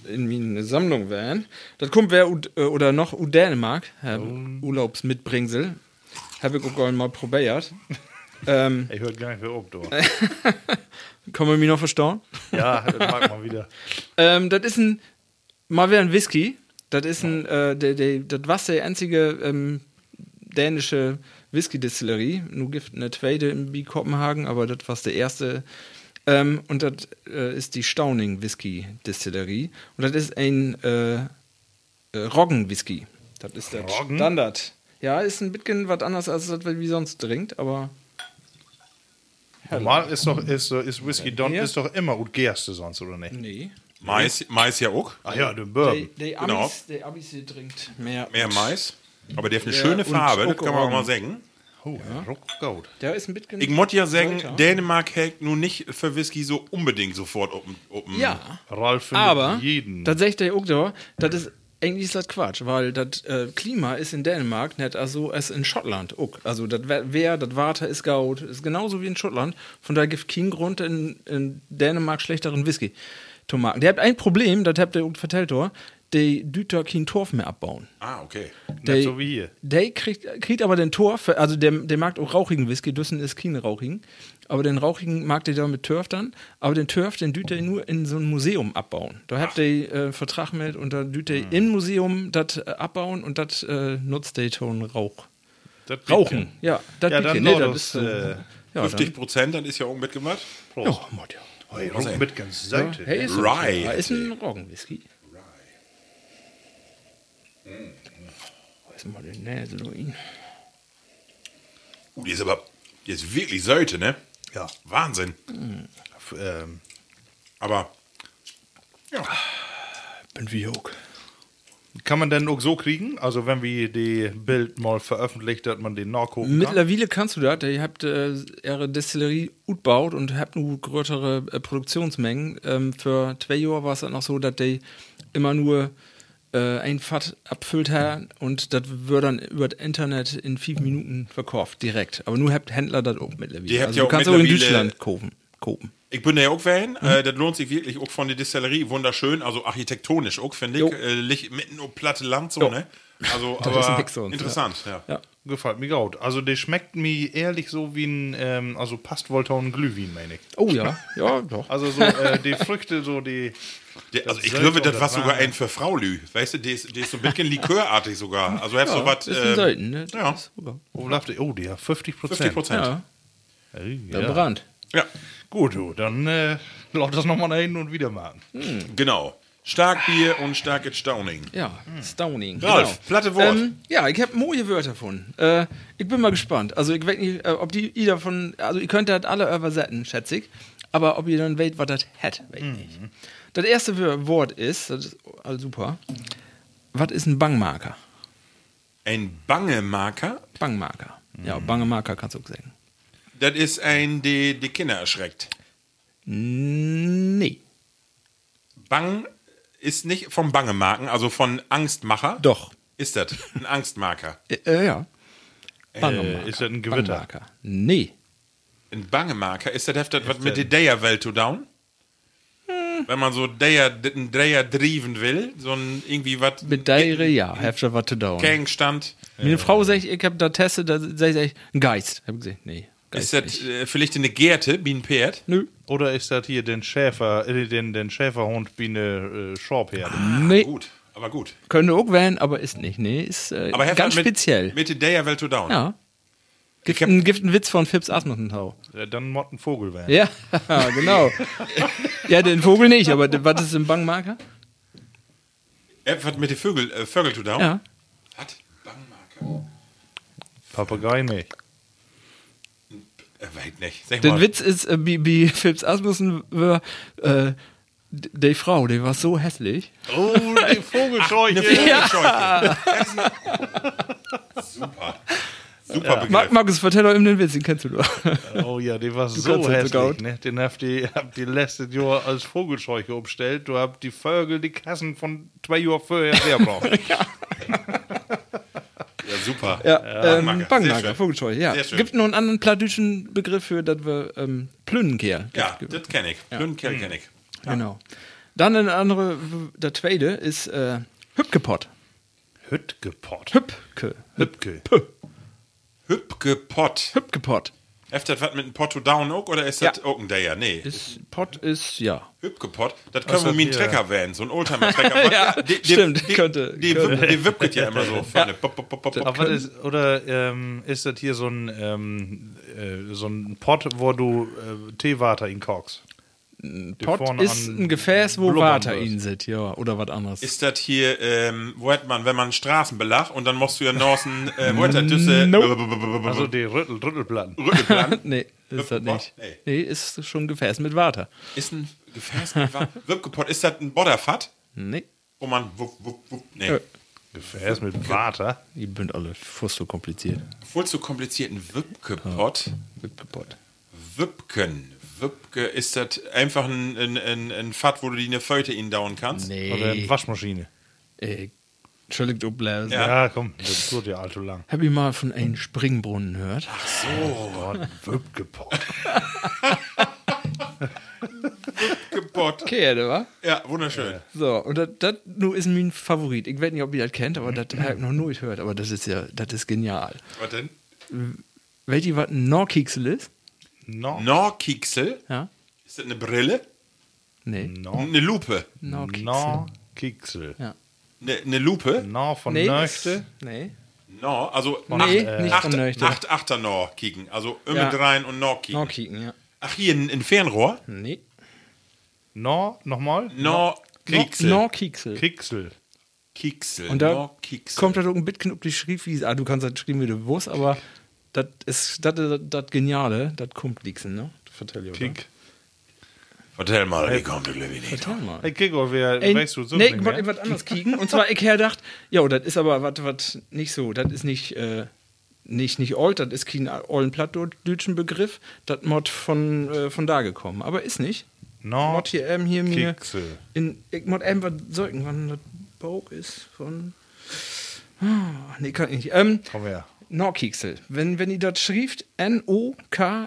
irgendwie eine Sammlung werden. Das kommt wer äh, oder noch u Dänemark, Herr Urlaubsmitbringsel. Habe ich auch mal probiert. ähm,
Ich hört gar nicht mehr ob, du. *laughs*
kann man mich noch verstauen?
ja, das mag man wieder.
Ähm, das ist ein, mal wieder ein Whisky. Das ist ein, äh, das war die einzige ähm, dänische Whisky-Distillerie. Nur gibt eine zweite in B Kopenhagen, aber das war der erste. Ähm, und das äh, ist die Stauning Whisky-Distillerie. Und das ist ein äh, äh, Roggen-Whisky. Das ist der
Roggen?
Standard. Ja, ist ein bisschen was anderes, als das, was wie sonst trinkt, aber
Normal ist doch, ist, so- ist Whisky Don ist doch immer gut Gerste sonst, oder nicht?
nee.
Mais, Mais ja auch.
Ach ja, den Bourbon.
die
Genau.
Amis, die Amis die trinkt mehr.
Mehr Mais. Aber der hat eine
Ja,
schöne Farbe, das kann man auch mal
Roggen.
sagen.
Oh, ja. gut.
Der ist ein bisschen.
Ich muss ja sagen,
Sollte.
Dänemark hält nun nicht für Whisky so unbedingt sofort open. open.
Ja,
Ralf findet
aber
jeden.
das sagt der auch da, das ist eigentlich ist das Quatsch, weil das äh, Klima ist in Dänemark nicht also als in Schottland. Auch. Also das Wehr, das Water ist gaut, ist genauso wie in Schottland. Von daher gibt es keinen Grund in, in Dänemark schlechteren Whisky zu machen. Der hat ein Problem, das habt ihr auch vertellt, da, die Düter keinen Torf mehr abbauen.
Ah, okay.
Nicht so wie hier.
Der kriegt, kriegt aber den Torf, also der, der mag auch rauchigen Whisky, Düssen ist kein rauchigen, aber den rauchigen mag der da mit Turf dann, aber den Turf, den düt er nur in so ein Museum abbauen. Da habt ihr äh, Vertrag mit und da düt er in Museum das äh, abbauen und das äh, nutzt der Ton Rauch.
Das
Rauchen, ja, das
Ja, dann
nee, das ist so.
äh,
ja,
50 Prozent, dann ist ja auch mitgemacht.
dann, oh, Mod, ja.
Hey, mit ganz Seite.
Hey, ist,
Rye.
ja, ist ein Roggenwhisky. Wo ist mal die Nase rein?
Uh, die ist aber, die ist wirklich Säute, ne?
Ja.
Wahnsinn.
F- Ähm,
Aber, ja.
Bin wie hoch.
kann man denn auch so kriegen? Also wenn wir die Bild mal veröffentlicht, dass man den nachgucken kann?
Mittlerweile kannst du das. Ihr habt äh, ihre Destillerie utbaut und habt nur größere äh, Produktionsmengen. Ähm, für zwei Jahre war es dann noch so, dass die immer nur äh, ein Fatt abfüllt haben und das wird dann über das Internet in fünf Minuten verkauft, direkt. Aber nur habt Händler das auch mittlerweile.
Die habt
also
ja
du
auch
kannst auch in Deutschland kaufen. kaufen.
Ich bin da ja auch Fan.
Mhm.
Äh, das lohnt sich wirklich auch von der Distillerie. Wunderschön, also architektonisch auch, finde ich. Äh, mitten auf platte Land so,
Jo.
ne? Also, *laughs* aber interessant, ja.
Ja.
Gefällt mir gut. Also der schmeckt mir ehrlich so wie ein, ähm, also passt ein Glühwein, meine ich.
Oh ja, ja, doch.
Also so äh, die Früchte, so die...
Der, also ich glaube, das war sogar ein für Fraulü. Weißt du, der ist, der ist so ein bisschen likörartig sogar. Also, er hat so was.
ist
äh,
Seiten, ne? Das
ja.
ist.
Oh, die- oh, die hat 50 Prozent.
50 Prozent.
Ja,
Hey,
der
ja.
Brand.
Ja,
Gut, du, dann äh, lass das nochmal nach hinten und wieder machen.
genau. Starkbier und starkes Stauning.
Ja, Stowning.
Ralf,
genau.
platte Wort.
Ähm, ja, ich habe moje Wörter gefunden. Äh, ich bin mal gespannt. Also ich weiß nicht, äh, ob die ihr davon, also ihr könnt das alle übersetzen, schätze ich. Aber ob ihr dann wisst, was das hat, weiß ich nicht. Das erste Wort ist, das ist also super. Was ist ein Bangmarker?
Ein Bangemarker,
Bangmarker. Ja, Bangemarker kannst du auch sagen.
das ist ein, die die Kinder erschreckt.
Nee.
Bang ist nicht vom Bangemarken, also von Angstmacher.
Doch.
Ist das ein Angstmarker?
Äh, äh, ja. Bangemarker.
ist das ein Gewitter?
Bangmarker. Nee.
Ein Bangemarker, ist das heftig was mit der Dreierwelt zu down? Wenn man so einen Dreier driven will, so ein irgendwie was.
Mit Deire, ja, heftig was zu dauern.
Gegenstand.
Meine Frau sagt, ich habe da testet, da sagt ich, ein Geist. Hab ich gesagt, nee.
Ist
Geist
das
nicht.
äh, vielleicht eine Gerte, wie ein Pferd?
Nö.
Oder ist das hier den Schäfer, äh, den, den Schäferhund wie eine äh, Schorpherde?
Nee.
Gut, aber gut.
Könnte auch werden, aber ist nicht. Nee, ist äh,
Aber
ganz
mit,
speziell.
Mit der Dreierwelt zu down.
ja. Gibt,
hab-
ein, gibt einen Witz von Phipps Asmussen-Tau.
Äh, Dann Motten Vogel werden.
Ja, *laughs* genau. ja, den Vogel nicht, aber was ist ein Bangmarker?
Äh, was mit den Vögel, äh, Vögel zu down?
Ja.
Hat Bangmarker.
Papagei nicht.
Äh, weit nicht. Sag
Der
mal.
Witz ist, äh, wie, wie Philips Asmussen war, äh, die Frau, die war so hässlich.
Oh, die Vogelscheuche.
Eine Vogelscheuche. Das ist eine- Super. Super Begriff.
Mar Markus, vertell doch ihm den Witz, den kennst du doch.
Oh ja, die war
halt so
hässlich. Ne? Den habt die, habt die letztes Jahr als Vogelscheuche umstellt. Du habt die Vögel die Kassen von zwei Jahren vorher sehr braucht. *laughs*
Ja, *laughs* super.
Ja, ähm,
schön.
Vogelscheu, ja.
Sehr schön.
Gibt noch einen anderen plattdütschen Begriff für, dass wir ähm, Plünnenkehr.
Ja, das kenne ich. Plünnkerl kenne ich.
Genau. Dann eine andere, der zweite ist äh, Hübkepott.
Hüttgepott.
Hübke.
Hübke.
Hübke Pott. Ist das was mit einem Potto Down auch oder ist das
Ja.
auch ein Dayer? Nee.
Ist, Pott ist, ja.
Hübke Pott. Das können wir einem
hier?
Trecker werden. So ein Oldtimer-Trecker. *laughs*
Ja,
Die- die-
stimmt,
Die,
könnte-
Die,
könnte.
die, die wippelt ja immer so. *laughs* Vorne. Pop, pop, pop, pop, pop.
Aber das, oder ähm, ist das hier so ein, ähm, äh, so ein Pott, wo du äh, Teewater in kochst? Die
Pott ist ein Gefäß, wo Water
wird.
in sitzt, ja. Oder was anderes.
Ist das hier, ähm, wo hat man, wenn man Straßen belacht und dann musst du ja noch ein, *laughs* äh, wo hat das Düsse,
Nope.
Also die Rüttel, Rüttelplatten.
Rückenplan. *laughs*
nee, ist das nicht.
Nee.
Nee, ist schon ein Gefäß mit Water.
Ist ein Gefäß mit Wa- *laughs* Wippgepott. Ist das ein Bodderfat?
Nee.
Wo man, wupp, wupp, wupp. Nee.
Äh.
Gefäß mit Water.
Die sind alle fast so kompliziert.
Voll zu komplizierten Wippgepott.
Hübkepott.
Wipken. Wipke, ist das einfach ein, ein, ein, ein Fat, wo du die eine Föte in dauern kannst?
Nee.
Oder eine Waschmaschine.
Ey, Entschuldigt, Oblas.
Ja.
Ja, komm, das tut ja allzu lang.
Hab ich mal von einem Springbrunnen gehört.
Gott, Wübgepott.
Gepott.
Okay, der war.
Ja, wunderschön.
So, und das, nur ist mein Favorit. Ich weiß nicht, ob ihr das kennt, aber das habe ich noch nie gehört. Aber das ist ja, das ist genial.
Was denn?
Weißt ihr, was ein Norkiksel ist?
No.
Norkiksel.
Ja?
Ist das eine Brille?
Nee.
No.
Eine Lupe.
Norkiksel.
No. Kiksel.
Ja.
Eine, eine Lupe?
No von
Nee.
Nöchte.
Nee.
No, also
Nee,
acht,
nicht
acht,
von Nöchte.
acht Achter Nor kicken. Also immer
Ja.
rein und Nor kicken.
Norkiken, ja.
Ach, hier ein, ein Fernrohr?
Nee.
No, nochmal?
Nor Kiksel.
Norkiksel.
Kiksel.
Kiksel.
Und da
Nor Kiksel.
kommt halt ein bisschen auf die Schrift, wie ah, du kannst das schreiben, wie du willst, aber das ist das, das Geniale, das kommt Lieksen, ne? Vertell dir?
Kik.
Vertell mal, wie kommt der Glöwi nicht?
Vertell mal.
Hey, kick mal, wer, weißt du so
nee, ich wollte was anderes kicken. Und zwar, ich her dacht, ja, das ist aber was was nicht so. Das ist nicht, äh, nicht, nicht old, das ist kein ollen plattdeutschen Begriff. Das Mod von, äh, von da gekommen. Aber ist nicht.
No.
Mod hier eben hier mir. In, ich mod eben was sollten, wann das Bauch ist von. Ah, nee, kann ich nicht. Ähm,
Komm her.
Norkiksel. Wenn, wenn ihr das schrieft,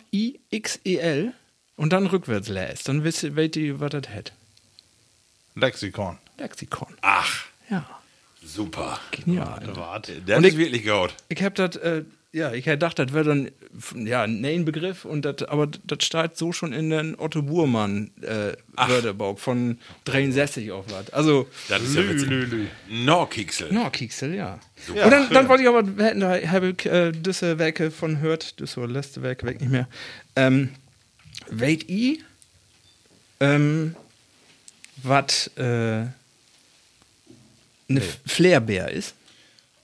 N-O-K-I-X-E-L und dann rückwärts lässt, dann wisst ihr, ihr, was das hat.
Lexikon.
Lexikon.
Ach,
Ja,
super.
genial.
Warte.
Das
Und
ist
ich-
wirklich gut.
Ich hab das, äh, ja, ich hätte gedacht, das wäre dann, ja, ein Begriff, und dat, aber das steht so schon in den Otto Burmann äh, Wörterbuch von 63 auf was. Also,
Das ist ja witzig. Norkiksel.
Norkiksel, ja. und dann, dann wollte ich aber, wir hätten da, habe ich äh, diese Werke von hört, diese letzte Werke weg nicht mehr. Ähm, weit i, ähm, was äh, eine Flairbär ist?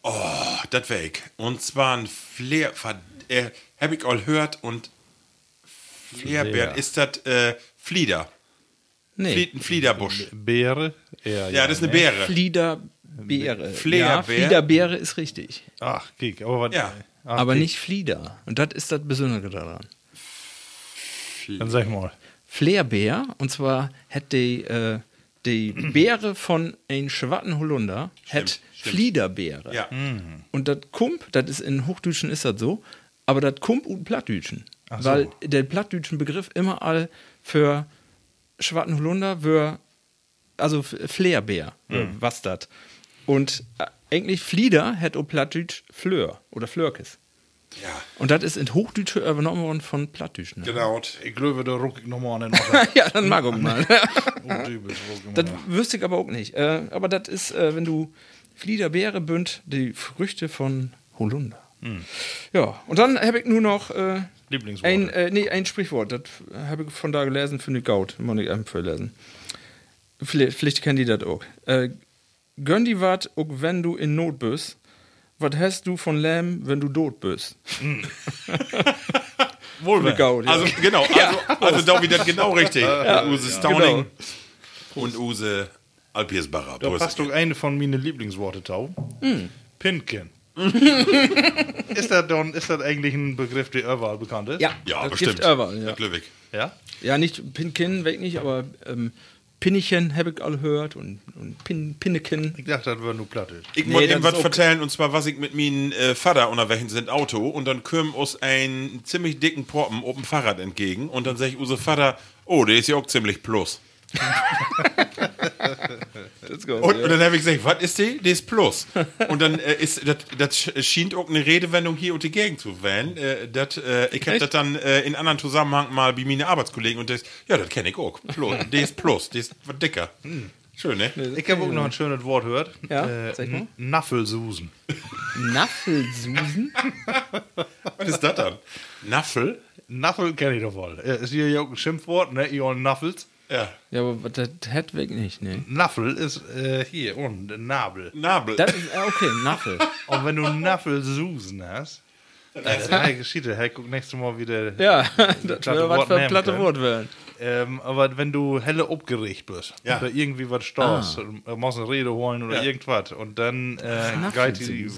Oh, das weg. Und zwar ein Flair, äh, hab ich all gehört und Flairbär,
Flair.
ist das äh, Flieder.
Nee.
Flie- Ein Fliederbusch.
Beere? Ja,
Ja, das ist eine Beere.
Fliederbeere.
Flairbeer?
Ja, Fliederbeere ist richtig.
Ach, kick. Aber was?
Ja.
Ach,
aber
kick.
nicht Flieder. Und das ist das Besondere daran.
Dann sag mal.
Flairbär, und zwar hätte die, äh, die Beere von ein schwatten Holunder, hätte
stimmt.
Fliederbeere.
Ja.
Und das Kump, das ist in Hochdütschen ist das so, aber das Kump und Plattdütschen.
So.
Weil der Plattdütschen Begriff immer all für schwatten Holunder, für, also F- Flairbär, äh, was das. Und äh, eigentlich Flieder hätte o Plattdütsch Fleur oder Flörkes.
Ja.
Und das ist in Hochdütsche übernommen worden von Plattdütschen.
Genau.
Ich glaube, da ruck ich nochmal an den *laughs*
ja, dann mag ich *laughs* mal. Das wüsste ich aber auch nicht. Äh, aber das ist, äh, wenn du Fliederbeere bünd, die Früchte von Holunder. Ja, und dann habe ich nur noch äh, ein, äh, nee, ein Sprichwort. Das habe ich von da gelesen, finde ich gut. Muss ich einfach lesen. Vielleicht, die das auch. Äh, gönn die wat, auch wenn du in Not bist, was hast du von Lamb, wenn du tot bist? *laughs*
Wohl
Mit Gaudi, ja.
Also, genau, also, also da wieder genau richtig. Use Stauning
Genau.
und Use Alpiersbacher.
Da passt doch eine von meinen Lieblingsworte tau.
Hm.
Pinken. *laughs* ist, das dann, ist das eigentlich ein Begriff, der überall bekannt ist?
Ja,
Ja,
das
bestimmt.
gibt überall, ja.
Ja?
Ja, nicht Pinkin, weg nicht, aber ähm, Pinnichen habe ich all gehört und, und Pin, Pinneken.
Ich dachte, das wäre nur Platte.
Ich
Nee, das
ihm was
auch-
vertellen, und zwar, was ich mit meinem äh, Vater unterwegs sind Auto, und dann küm uns einen ziemlich dicken Proppen auf dem Fahrrad entgegen, und dann sag ich, unser Vater, oh, der ist ja auch ziemlich plus.
Let's go.
Und, und dann habe ich gesagt, was ist die? Die ist plus. Und dann äh, ist, das, das sch- schien auch eine Redewendung hier und die Gegend zu werden. Äh, dat, äh, ich habe das dann äh, in anderen Zusammenhang mal bei meinen Arbeitskollegen und das, ja, das kenne ich auch. Plus. Die ist plus, die ist was dicker. Schön, ne?
Ich habe auch noch ein schönes Wort gehört.
Ja,
äh, Naffelsusen.
Naffelsusen? *laughs*
Was ist das dann? Naffel?
Naffel kenne ich doch wohl. Äh, Ist hier ja auch ein Schimpfwort, ne? Ihr Naffels.
Ja.
Ja, aber das hat weg nicht, ne?
Naffel ist äh, hier unten, Nabel.
Nabel.
Das ist, äh, okay, Naffel. *laughs*
Und wenn du Naffelsusen hast, äh, dann geschieht das. Hey, guck nächstes Mal wieder.
Ja, *laughs* das
Platte
wäre was für ein platte. Wort werden.
Ähm, aber wenn du helle aufgeregt bist,
Ja.
oder irgendwie was stehst, ah. musst eine Rede holen oder
Ja.
irgendwas, und dann äh, geht die,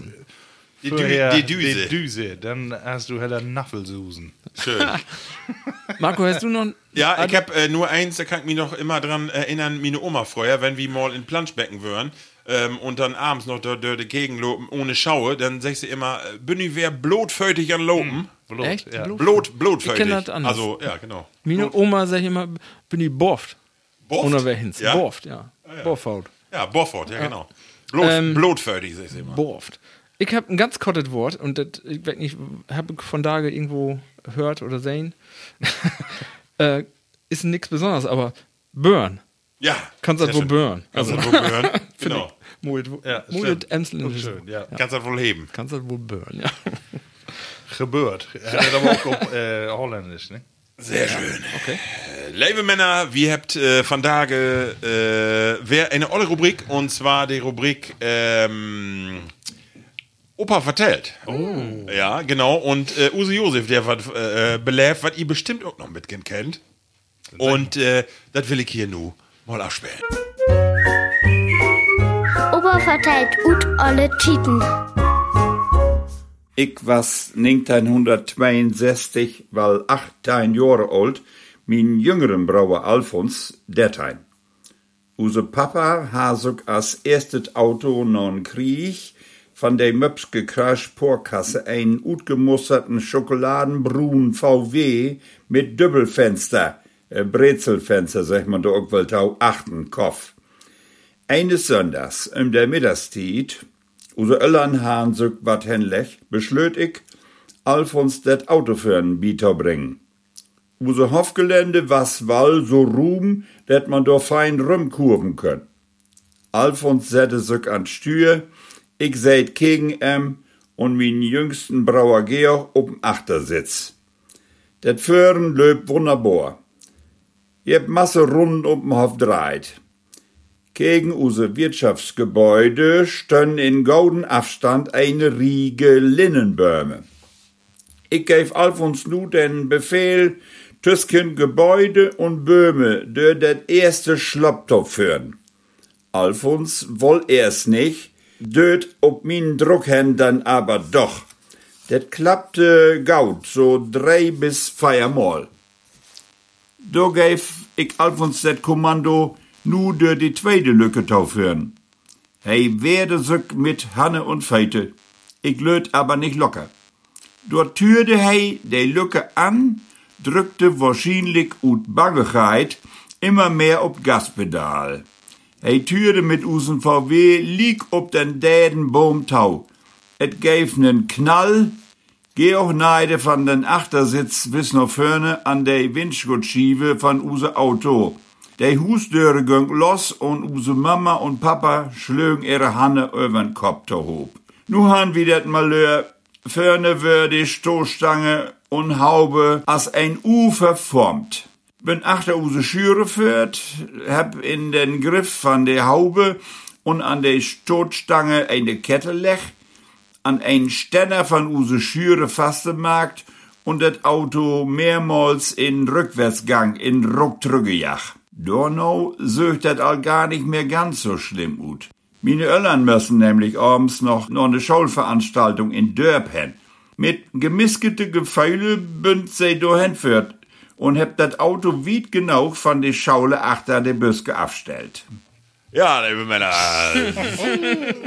Die Dü-
vorher
die Düse.
Die Düse, dann hast du heller Naffelsusen.
Schön. *laughs*
Marco, hast du noch. *laughs*
Ja, ich habe äh, nur eins, da kann ich mich noch immer dran erinnern, meine Oma früher, wenn wir mal in Planschbecken wären ähm, und dann abends noch dort durch die Gegend lopen, ohne Schaue, dann sagst du immer, äh, bin ich wer blutfötig an Lopen?
Blut,
Echt?
Ja.
Blut?
Blut, blutfötig.
Ich das anders.
Also, ja, genau.
Meine Oma sagt immer, bin ich borft.
Boft?
Ohne wer hins.
Ja?
Borft, ja. Borfaut.
Ja, Bofford, ja, genau. Blut,
Ähm,
blutfötig, sagst du immer.
Borft. Ich habe ein ganz kottet Wort und das, ich weiß nicht, habe ich von Tage irgendwo gehört oder sehen. *laughs* äh, ist nichts Besonderes, aber Burn.
Ja.
Kannst du das wohl
schön.
burn?
Kannst du das wohl hören? *laughs* genau.
Mullet,
Ja,
mullet
stimmt.
Emsland ist-
schön, ja.
Kannst du das wohl heben.
Kannst du das wohl burn, ja. *laughs*
Gebeurt. Er hat aber auch auf äh, Holländisch, ne?
Sehr schön.
Okay.
Liebe Männer, wir habt äh, von Tage äh, wer eine olle Rubrik und zwar die Rubrik ähm, Opa vertellt. Oh. Ja, genau. Und äh, Use Josef, der was äh, beläft, was ihr bestimmt auch noch mitgehen kennt. Und äh, das will ich hier nu mal absperren.
Opa verteilt gut alle Titen.
Ich was 1962, weil 18 Jahre alt, mein jüngeren Brauer Alfons, dertein. Use Papa ha sock als erstes Auto non Krieg von der Möpske Porkasse einen utgemusterten Schokoladenbrun VW mit Dübbelfenster, äh, Brezelfenster, sag man da tau, achten Kopf. Eines Sonntags, um der Mittagstiet, Use Öllern han sög wat henlech, beschlöt ich, Alfons det Auto für'n Bieter bringen. Use Hofgelände was wall so ruhm, dat man do fein rumkurven könn. Alfons sette sög an Stür, ich seid gegen em und min jüngsten Brauer Georg ob'n Achtersitz. Det Föhren löb wunderbar. Jeb Masse rund um'n Hof dreit. Gegen use Wirtschaftsgebäude stön in golden Abstand eine Riege Linnenbäume. Ich gave Alfons nu den Befehl, tüsken Gebäude und Böhme dör det erste Schlapptopf führen. Alfons woll erst nicht, död ob min Druckhändern aber doch. Det klappte gaut, so drei bis feiermal. Da gave ich Alfons das Kommando, nu dör die zweite Lücke tauführen. Hey werde sich mit Hanne und Feite. Ich löt aber nicht locker. Dort türde hey de Lücke an, drückte wahrscheinlich ut Bangigkeit immer mehr ob Gaspedal. Hey türde mit usen VW lieg ob den däden Boomtau. Et gäf nen Knall, Georg Neide van den Achtersitz bis noch vorne an de Windschutzschiebe von use Auto. De Husdöre ging los und use Mama und Papa schlögen ihre Hanne übern Kopf hob. Nu han wir det Malheur, vorne wär die Stoßstange und Haube as ein U verformt. Bin achter use Schüre führt, hab in den Griff von der Haube und an der Stoßstange eine Kette lech, an ein Stenner von use Schüre fastgemacht und das Auto mehrmals in Rückwärtsgang in Ruck. Dornau sögt das all gar nicht mehr ganz so schlimm ut. Meine Öllern müssen nämlich abends noch noch eine Schulveranstaltung in Dörp hin. Mit gemiskete Gefeile bünd sie dahin führt und hab das Auto weit genau von der Schaule achter der Büske abstellt.
Ja, liebe Männer.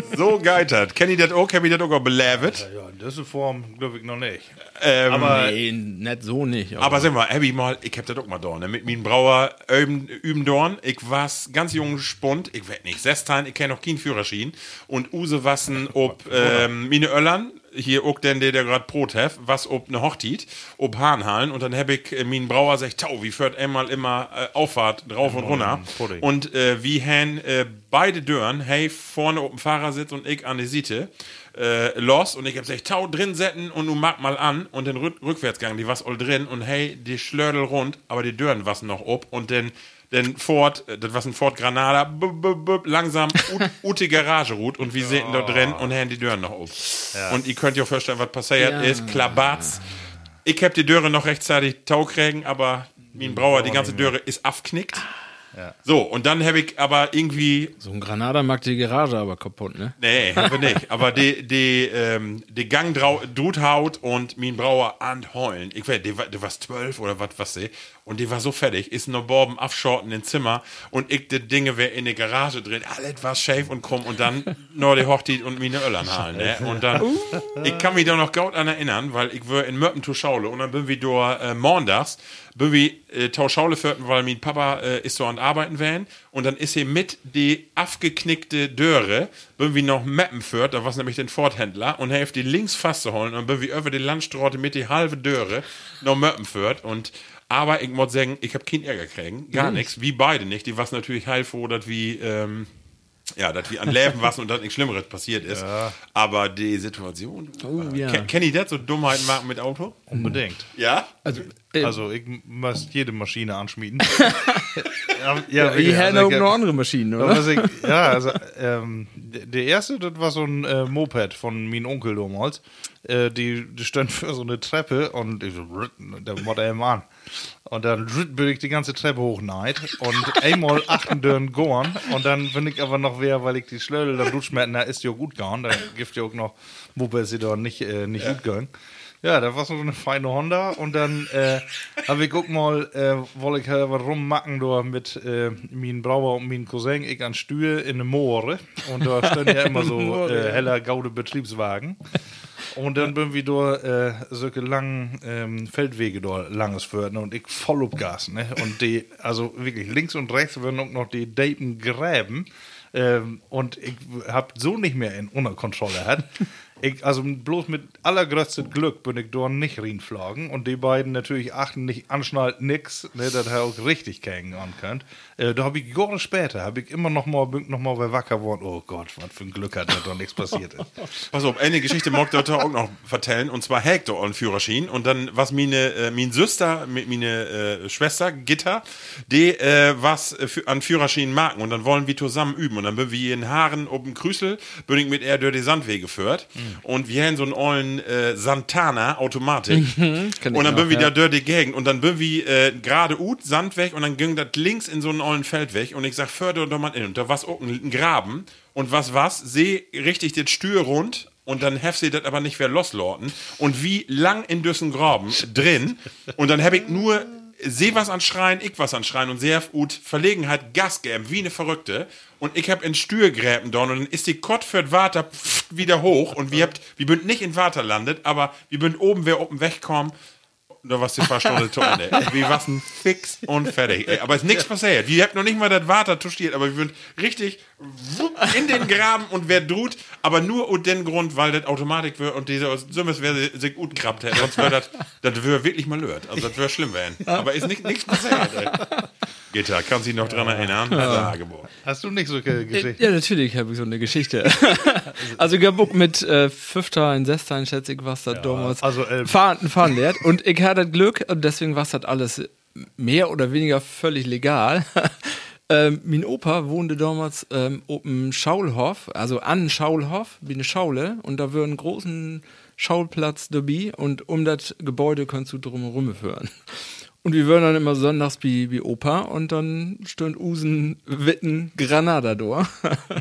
*laughs* so geitert. Kenn ich das auch? Kenn ich das auch belevet?
Ja, in dieser Form glaube ich noch nicht.
Ähm,
Aber
Nee, nicht so nicht.
Aber sag mal, hab ich mal, ich hab das auch mal da, ne? Mit meinem Brauer üben, üben dorn. Ich war's ganz jung Spund, ich werd nicht 16, ich kenn noch keinen Führerschein. Und Use wassen ob ähm, meine Öllern, hier auch denn der, der grad Brot hef, was ob ne Hochtit, ob Hahnhallen. Und dann hab ich äh, meinen Brauer sagt, tau, wie führt einmal immer äh, Auffahrt drauf und runter.
Pudding.
Und äh, wie han äh, beide Dören, hey, vorne dem Fahrersitz und ich an die Seite, äh, los und ich hab gesagt, tau drin setzen und du mag mal an und den Rück Rückwärtsgang, die was all drin und hey, die Schlördel rund, aber die Dören was noch ob und den den Ford, äh, das was ein Ford Granada, b -b -b langsam *laughs* ut, ut die Garage ruht und wir sehen da drin und haben die Dören noch auf. Und ihr könnt euch vorstellen, was passiert
Ja.
ist, Klabatz. Ich hab die Döre noch rechtzeitig tau kriegen, aber mein Brauer, die ganze Döre ist So, und dann habe ich aber irgendwie
So ein Granada mag die Garage aber kaputt, ne?
Nee, haben wir nicht. Aber die, die, ähm, die Gang drau- drut haut und mein Brauer an heulen. Ich weiß, die, war- war zwölf oder was, was sie. Und die war so fertig, ist noch Borben abschorten ins Zimmer und ich die Dinge wär in die Garage drin. Alles war schäf und krumm und dann nur die Hochtit und meine Öllern halen, ne? Und dann, ich kann mich da noch gut an erinnern, weil ich war in Möppen Schaule und dann bin wir da äh, montags, bin wir äh, Tauschaule führten, weil mein Papa äh, ist so an Arbeiten wären und dann ist hier mit die aufgeknickte Döre, bin wir noch Meppen führt, da war nämlich den Fordhändler und hilft die links fast zu holen und bin wir über die Landstraße mit die halbe Döre noch Meppen führt und aber ich muss sagen, ich habe keinen Ärger kriegen, gar nichts, wie beide nicht, die was natürlich heilfroh, dass wie ähm, ja, dass wie an Leben was und dass nichts Schlimmeres passiert ist. Aber die Situation.
Oh, ja.
Ken, kenn ich das, so Dummheiten machen mit Auto?
unbedingt.
Ja?
Also, äh,
Also ich muss jede Maschine anschmieden. *laughs* ja, ja,
die
wirklich,
haben
also
auch
ich-
noch andere Maschinen,
Ja,
oder?
was ich, ja, also ähm, der erste, das war so ein äh, Moped von meinem Onkel damals. Äh, die, die stand für so eine Treppe und ich so, da muss er an. Und dann bin ich die ganze Treppe hochneid und einmal achten dürren gorn und dann bin ich aber noch wer, weil ich die Schlödel dann durchschmetten, da ist ja gut gegangen, da gibt ja auch noch Mopeds, die da nicht, äh, nicht gut gehen. Ja, da war so eine feine Honda und dann äh, habe ich auch mal, äh, wollte ich halt was rummachen da mit äh, meinem Brauer und meinem Cousin, ich an Stühe in der Moore und da stehen ja immer so *laughs* äh, heller gaude Betriebswagen. Und dann bin wir da äh, solche langen ähm, Feldwege da langes führen und ich voll auf Gas, ne? Und die, also wirklich links und rechts werden auch noch die Daten Gräben. Ähm, und ich hab so nicht mehr in unter Kontrolle hat. Ich, also bloß mit allergrößtem Glück bin ich dort nicht reinflogen und die beiden natürlich achten nicht anschnallt nix, ne, dass er auch richtig gängen an könnt. Äh, da habe ich Jahre später, habe ich immer noch mal, bin noch mal bei wacker geworden, oh Gott, was für ein Glück hat, dass da nichts passiert ist. *laughs*
Pass auf, eine Geschichte mag ich da auch noch vertellen. Und zwar Hector einen Führerschein. Und dann was meine, äh, meine Süster, mi- meine äh, Schwester, Gitter, die äh, was für, an Führerschein machen. Und dann wollen wir zusammen üben. Und dann bin wir in Haaren oben Krüsel, bin ich mit er durch die Sandwege geführt. Und wir haben so einen ollen äh, Santana Automatik.
ich
und dann bin wir
ja.
da durch die Gegend. Und dann bin wir äh, gerade ut, Sand weg. Und dann ging das links in so einen ollen Feld weg. Und ich sag, förder doch mal in. Und da war auch ein Graben. Und was was? Seh richtig das Stür rund. Und dann hef sie das aber nicht mehr loslorten. Und wie lang in düssen Graben drin. Und dann hab ich nur seh was an Schreien, ich was an Schreien und sehr gut Verlegenheit Gas geben, wie eine Verrückte. Und ich hab in Stür gräben dort und dann ist die Kott für Water wieder hoch und wir habt, wir bünd nicht in Water landet, aber wir bünd oben, wer oben wegkommen. Da warst du fast Stunde zu Ende. Wir waren fix und fertig. Ey, aber ist nichts passiert. Wir habt noch nicht mal das Water touchiert, aber wir sind richtig in den Graben und wer drut, aber nur aus dem Grund, weil das Automatik wird und dieser Sümmes wäre sich gut hätte. Sonst wäre das, das wäre wirklich mal lört. Also das wäre schlimm werden. Aber ist nicht, nichts passiert. Ey. Gitter, kann sich noch dran erinnern? Tagebuch.
Hast du nicht so Geschichten?
Ja, natürlich habe ich so eine Geschichte. *laughs* also ich habe auch mit äh, Fünfter in Sechster, schätze ich, was das damals
also, äh,
fahren, fahren lehrt. Und ich hatte das Glück, und deswegen war das alles mehr oder weniger völlig legal. *laughs* Ähm, mein Opa wohnte damals ähm, auf dem Schaulhof, also an Schaulhof, wie eine Schaule, und da wäre ein großen Schauplatz dabei und um das Gebäude kannst du drum herum führen. Und wir würden dann immer sonntags wie, wie Opa und dann stund Usen, Witten, Granada da.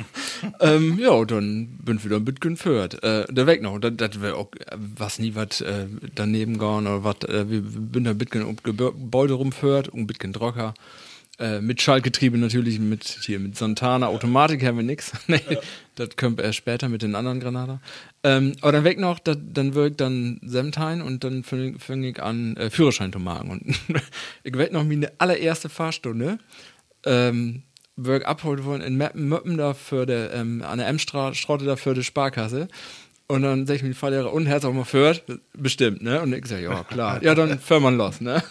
*laughs* ähm, ja, und dann bin ich wieder ein bisschen geführt. Äh, der Weg noch, das, das wäre auch, was nie was äh, daneben gehen oder was, äh, wir bin da ein bisschen um Gebäude rumführt, um ein bisschen Drocker. Äh, mit Schaltgetriebe natürlich, mit hier mit Santana, Automatik haben wir nix. *laughs* nee, das kommt erst später mit den anderen Granada. Ähm, aber dann weg noch, dat, dann wirkt dann Semtein und dann fange ich an, äh, Führerschein zu machen. Und *laughs* ich werd noch meine allererste Fahrstunde. Ähm, wirk abholt worden in Möppen da für der, ähm, an der M-Straße da für die Sparkasse. Und dann sag ich mir Fahrlehrer, und Herz auch mal führt? Bestimmt, ne? Und ich sag, ja, klar. ja, dann *laughs* fahren wir los, ne?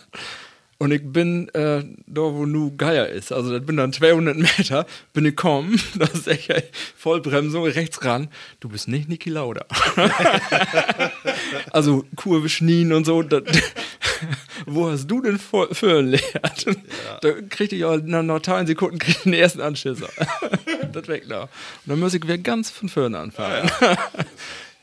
Und ich bin äh, da, wo nu Geier ist. Also, das bin dann 200 Meter, bin ich kommen, *laughs* da ist echt Vollbremsung rechts ran. Du bist nicht Niki Lauda. *laughs* also, Kurve Schnien und so. Das, *laughs* wo hast du denn für lehrt? Ja. Da kriegte ich auch nach noch teilen Sekunden den ersten Anschisser. das weg da. Und dann muss ich wieder ganz von vorne anfangen. Ja, ja.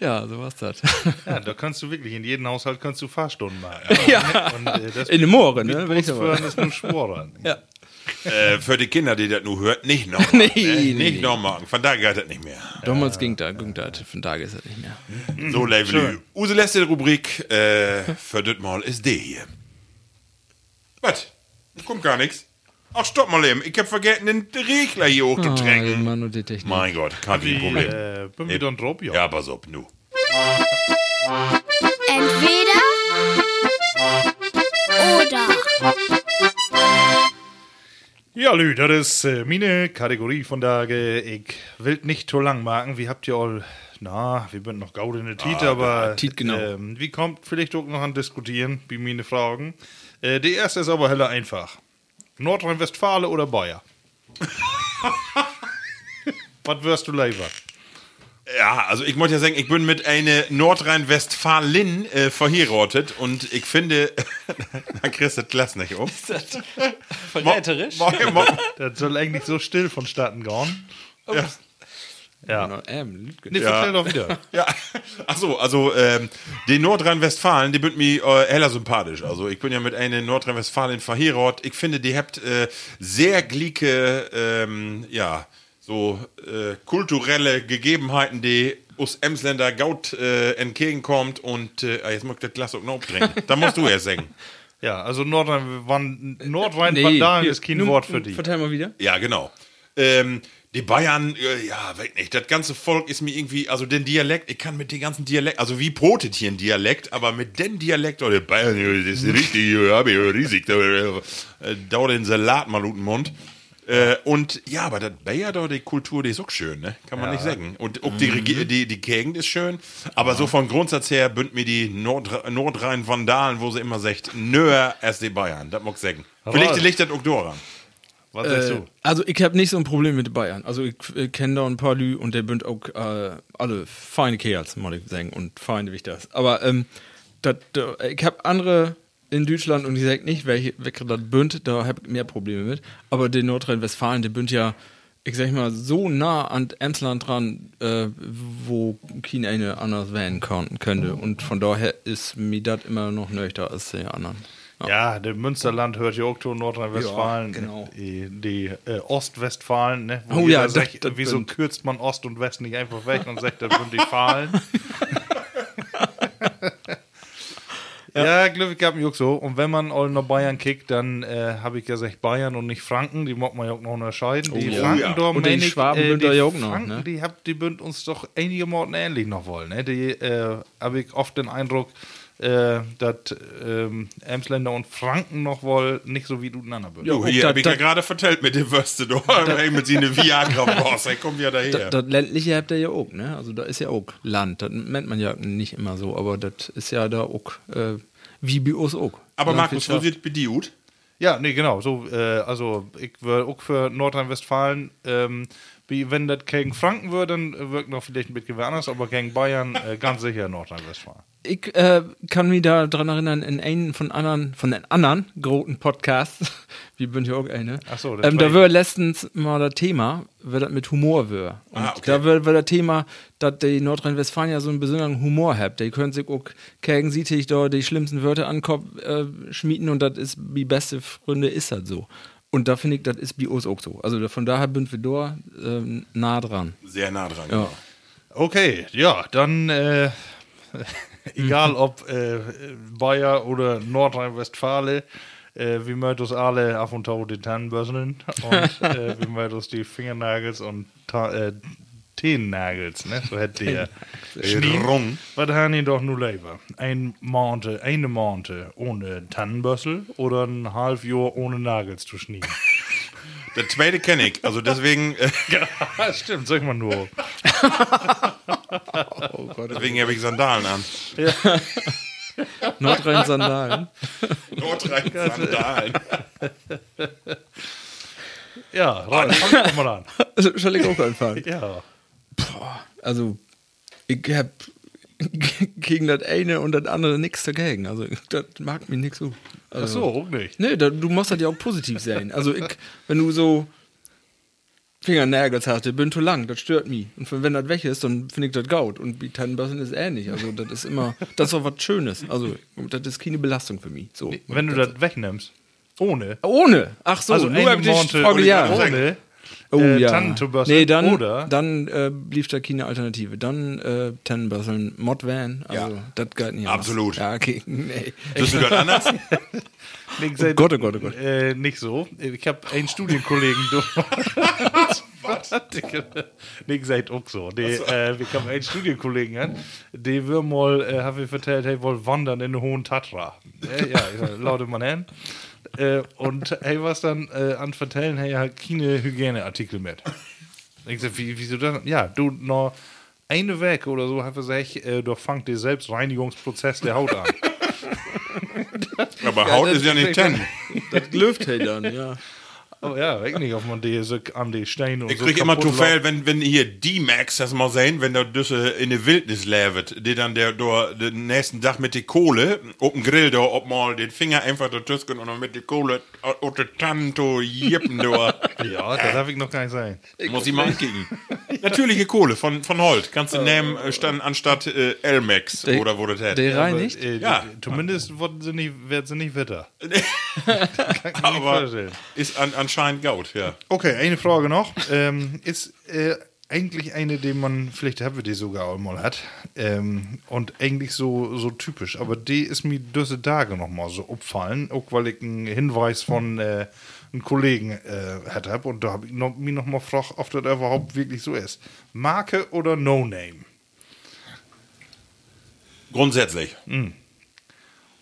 Ja, so war's das. *laughs*
Ja, da kannst du wirklich, in jedem Haushalt kannst du Fahrstunden machen. *laughs*
Ja, und, äh, das in den Mooren, ne?
Wenn ich ist nur Schworen. *laughs*
Ja.
Äh, für die Kinder, die das nur hört, nicht noch. nee, ne? nee, nicht nee. noch machen. Von da geht das nicht mehr.
Damals ging das, ging das. Von da ist das nicht mehr.
So, Level. Use letzte Rubrik äh, für das Mal ist die hier. Was? Kommt gar nichts. Ach, stopp mal eben. Ich hab vergessen, den Regler hier hochgetränkt.
Oh, Mann und die Technik.
Mein Gott, kein Problem.
Äh, bin wir dann drauf, ja.
Ja, pass auf, nu.
Entweder oder.
Ja, Lü, das ist äh, meine Kategorie von Tage. Ich will nicht zu lang machen. Wie habt ihr all, na, wir sind noch gaud in der Tiet,
Ah,
aber
Tiet, genau.
ähm, wie kommt vielleicht auch noch an diskutieren, wie meine Fragen. Äh, die erste ist aber heller einfach. Nordrhein-Westfalen oder Bayer? *laughs* Was wirst du lieber?
Ja, also ich muss ja sagen, ich bin mit einer Nordrhein-Westfalen äh, verheiratet und ich finde, *laughs* da kriegst du das Glas nicht um. *laughs*
Verräterisch?
Mo- mo- mo-
Das soll eigentlich so still vonstatten gehen.
Ja.
Ja.
Ähm, Lütgen.
Nee, verstell doch wieder. *laughs*
Ja, ach so, also ähm, die Nordrhein-Westfalen, die sind mir äh, heller sympathisch. Also ich bin ja mit einer Nordrhein-Westfalen verheiratet. Ich finde, die habt äh, sehr gleiche, ähm, ja, so äh, kulturelle Gegebenheiten, die aus Emsländer Gaut äh, entgegenkommt und äh, ah, jetzt muss ich das Glas auch noch trinken. Da musst du erst *laughs* sagen.
Ja, also Nordrhein, Wan- Nordrhein
Nee,
ist kein Wort für die.
Verteil mal wieder.
Ja, genau. Ähm, die Bayern, äh, ja, weg nicht. Das ganze Volk ist mir irgendwie, also den Dialekt, ich kann mit den ganzen Dialekt, also wie brotet hier ein Dialekt, aber mit dem Dialekt, oder Bayern, ja, das ist richtig, ja, hab ich ja riesig, da äh, dauert den Salat mal ut den Mund. Äh, und ja, aber das Bayer da, die Kultur, die ist auch schön, ne? Kann man nicht sagen. Und ob die, Regi- die, die Gegend ist schön, aber so vom Grundsatz her bünd mir die Nord Nordrhein-Vandalen, wo sie immer sagt, nöer als die Bayern. Das mag ich sagen. Vielleicht liegt das auch daran.
Was sagst
Äh,
du?
also ich habe nicht so ein Problem mit Bayern. Also ich äh, kenne da ein paar Lü und der bünd auch äh, alle feine Kerls, muss ich sagen, und feine wie ich das. Aber ähm, dat, da, ich habe andere in Deutschland und ich sage nicht, welche welche das bünd, da habe ich mehr Probleme mit. Aber den Nordrhein-Westfalen, der bünd ja, ich sag mal, so nah an Emsland dran, äh, wo kein eine anders wählen könnte. Und von daher ist mir das immer noch nöchter als die anderen.
Ja, der Münsterland hört ja auch zu Nordrhein-Westfalen.
Ja, genau.
Die, die äh, Ostwestfalen, ne?
Oh
jeder
ja, das-
sagt,
das
wieso
stimmt.
kürzt man Ost und West nicht einfach weg und sagt, das sind die Fahlen? *laughs* *laughs* Ja, Glück gehabt mir auch so. Und wenn man all nach Bayern kickt, dann äh, habe ich gesagt Bayern und nicht Franken. Die mag man ja auch noch unterscheiden. die
ja.
Franken
Ja.
Und die Schwaben
äh, die
ja auch noch,
Franken,
ne?
die, hab, die bünd uns doch einige Morten ähnlich noch wollen. Ne? Die äh, habe ich oft den Eindruck, äh, dass ähm, Emsländer und Franken noch wohl nicht so wie du einander bünd.
Jo, hier
da-
hab ich ja gerade vertellt mit dem Würste, du. *laughs* Ey, mit seinen Viagra-Boss, er kommt ja daher.
Das, das ländliche habt ihr ja auch, ne? Also da ist ja auch Land. Das nennt man ja nicht immer so, aber das ist ja da auch äh, wie bei uns auch.
Aber Markus, wo
Landwirtschaft.
sieht bei dir gut?
Ja, nee, genau. So, äh, also ich wäre auch für Nordrhein-Westfalen, ähm, Wie, wenn das gegen Franken wird, dann wirkt noch vielleicht ein bisschen anders, aber gegen Bayern äh, ganz sicher Nordrhein-Westfalen.
Ich äh, kann mich da dran erinnern, in einen von anderen, von den anderen großen Podcasts, *laughs* wie bin ich auch eine,
Ach so,
ähm, da wird letztens mal das Thema, wer das mit Humor wird. Und
Ah, okay.
da wird, das Thema, dass die Nordrhein-Westfalen ja so einen besonderen Humor hat. Die können sich auch gegen sieht ich da die schlimmsten Wörter an den Kopf äh, schmieden und das ist wie beste Freunde ist das so. Und da finde ich, das ist bei uns auch so. Also von daher sind wir da ähm, nah dran.
Sehr nah dran.
Ja.
Okay, ja, dann äh, *laughs* *laughs* egal ob äh, Bayer oder Nordrhein-Westfalen, äh, wir möchten uns alle auf und zu die Tannenbürsten und äh, *laughs* wir möchten uns die Fingernagels und Ta äh, Teennagels, ne? So hätte der
Rung.
Was haben die doch nur lieber? Ein Monate, eine Monate ohne Tannenbürstel oder ein halb Jahr ohne Nagels zu schneiden?
Der zweite kenne ich. Also deswegen, äh, *laughs*
ja, stimmt, sag mal nur.
Deswegen habe ich Sandalen an. *laughs*
Nordrhein-Sandalen.
Nordrhein-Sandalen.
Ja, Ralf, fang doch mal an.
Also, soll ich auch anfangen?
Ja.
Also, ich hab gegen das eine und das andere nichts dagegen. Also, das mag mich nicht so.
Ach
Also,
so, auch nicht.
Nee, da, du musst halt ja auch positiv sein. Also, ich, wenn du so Fingernägel hast, die bin zu lang, das stört mich. Und wenn das weg ist, dann finde ich das gaut. Und wie Tannenbörsen ist ähnlich. Also, das ist immer, *laughs* das ist auch was Schönes. Also, das ist keine Belastung für mich. So.
Wenn du das wegnimmst. Ohne.
Ohne. Ach so,
Also
nur ich
Monate
Frage, ja.
ohne.
Oh
äh,
ja.
Tannentubörsel
nee, dann,
oder?
dann äh, blieb da keine Alternative. Dann äh, Tannenbörseln, Modvan, also
Ja.
das geht nicht
Absolut.
anders. Ja, okay, *laughs* nee.
Bist du das anders? *laughs*
Nicht,
Oh Gott, oh Gott, oh Gott.
Äh, nicht so. Ich habe einen Studienkollegen. du- *laughs* Nicht seid auch so. Die, äh, wir haben einen Studienkollegen an, der wir mal, äh, haben wir vertellt, hey, wollt wandern in den Hohen Tatra. Äh, ja, ich sag, laute man hin. Äh, und hey, was dann äh, an vertellen, hey, halt keine Hygieneartikel mit. Ich sag, wie, wieso das? Ja, du noch eine weg oder so, habe ich, äh, doch fangt der Selbstreinigungsprozess der Haut an. *laughs*
Aber Haut ist ja nicht Ten.
Das läuft halt dann, ja.
Oh ja, weiß nicht, ob man die so an die Steine und
Ich
so
krieg immer zu viel, wenn, wenn hier D-Max, das mal sehen, wenn der Düsse in der Wildnis lebt, die dann der, der, den nächsten Tag mit der Kohle, auf dem Grill, da, ob mal den Finger einfach da tüsken und dann mit der Kohle, auf der Tanto, jippen, da. *laughs*
Ja, das darf ich noch gar nicht sein.
Muss ich mal ankicken. Natürliche Kohle von, von Holt. Kannst du nehmen, äh, stand, anstatt äh,
Der-
oder wo das hätte.
Der reinigt?
Aber, äh,
Ja.
Zumindest werden sie nicht, werden sie nicht witter. *laughs*
Aber
vorstellen.
ist an, anscheinend Gaut, ja.
Okay, eine Frage noch. ähm, ist äh, eigentlich eine, die man, vielleicht haben wir die sogar auch mal hat. Ähm, und eigentlich so, so typisch. Aber die ist mir diese Tage noch mal so aufgefallen. Auch weil ich einen Hinweis von äh, einem Kollegen äh, hatte. Und da habe ich noch, mich noch mal gefragt, ob das überhaupt wirklich so ist. Marke oder No-Name?
Grundsätzlich.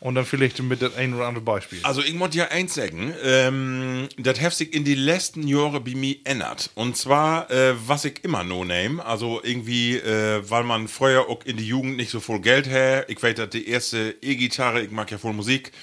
Und dann vielleicht mit das ein oder andere Beispiel.
Also ich muss ja eins sagen, ähm, das hat sich in die letzten Jahre bei mir ändert. Und zwar, äh, was ich immer no name, also irgendwie, äh, weil man früher auch in die Jugend nicht so viel Geld her, ich weiß, dass die erste E-Gitarre, ich mag ja voll Musik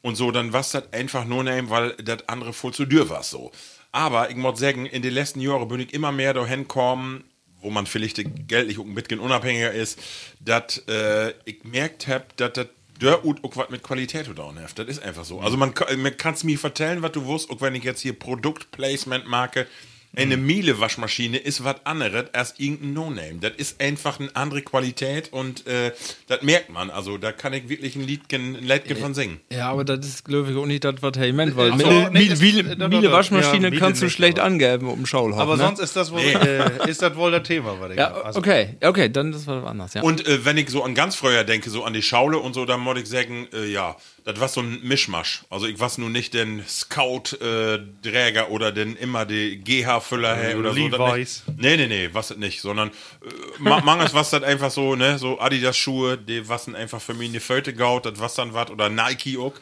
und so, dann war das einfach no name, weil das andere voll zu dürr war so. Aber ich muss sagen, in den letzten Jahren bin ich immer mehr dahin gekommen, wo man vielleicht geldlich ein bisschen unabhängiger ist, dass äh, ich merkt habe, dass das der und auch was mit Qualität tun hat. Das ist einfach so. Also man, man kann es mir vertellen, was du wusst, auch wenn ich jetzt hier Produktplacement marke, eine Miele Waschmaschine ist was anderes als irgendein No-Name. Das ist einfach eine andere Qualität und äh, das merkt man. Also da kann ich wirklich ein Liedchen, ein Liedchen von singen.
Ja, aber das ist, glaube ich, auch nicht das, was er meint, weil
Ach so,
Miele,
nee,
Miele,
das-
Miele, Waschmaschine
ja,
kannst du schlecht
aber-
angeben um Schaulhafen.
Aber
ne?
sonst ist das wohl, äh, *laughs* ist das wohl das Thema, was ich
Ja.
Also,
okay, okay, dann ist was anderes, ja.
Und äh, wenn ich so an ganz früher denke, so an die Schaule und so, dann muss ich sagen, äh, ja, das war so ein Mischmasch. Also ich war nun nicht den Scout-Träger oder den immer die GH-Füller hey, oder so. das
Levi's.
nicht. Nee, nee, nee, was das nicht, sondern äh, ma- manches was das einfach so, ne, so Adidas-Schuhe, die was einfach für mich eine Föte gaut, das was dann was, oder Nike auch.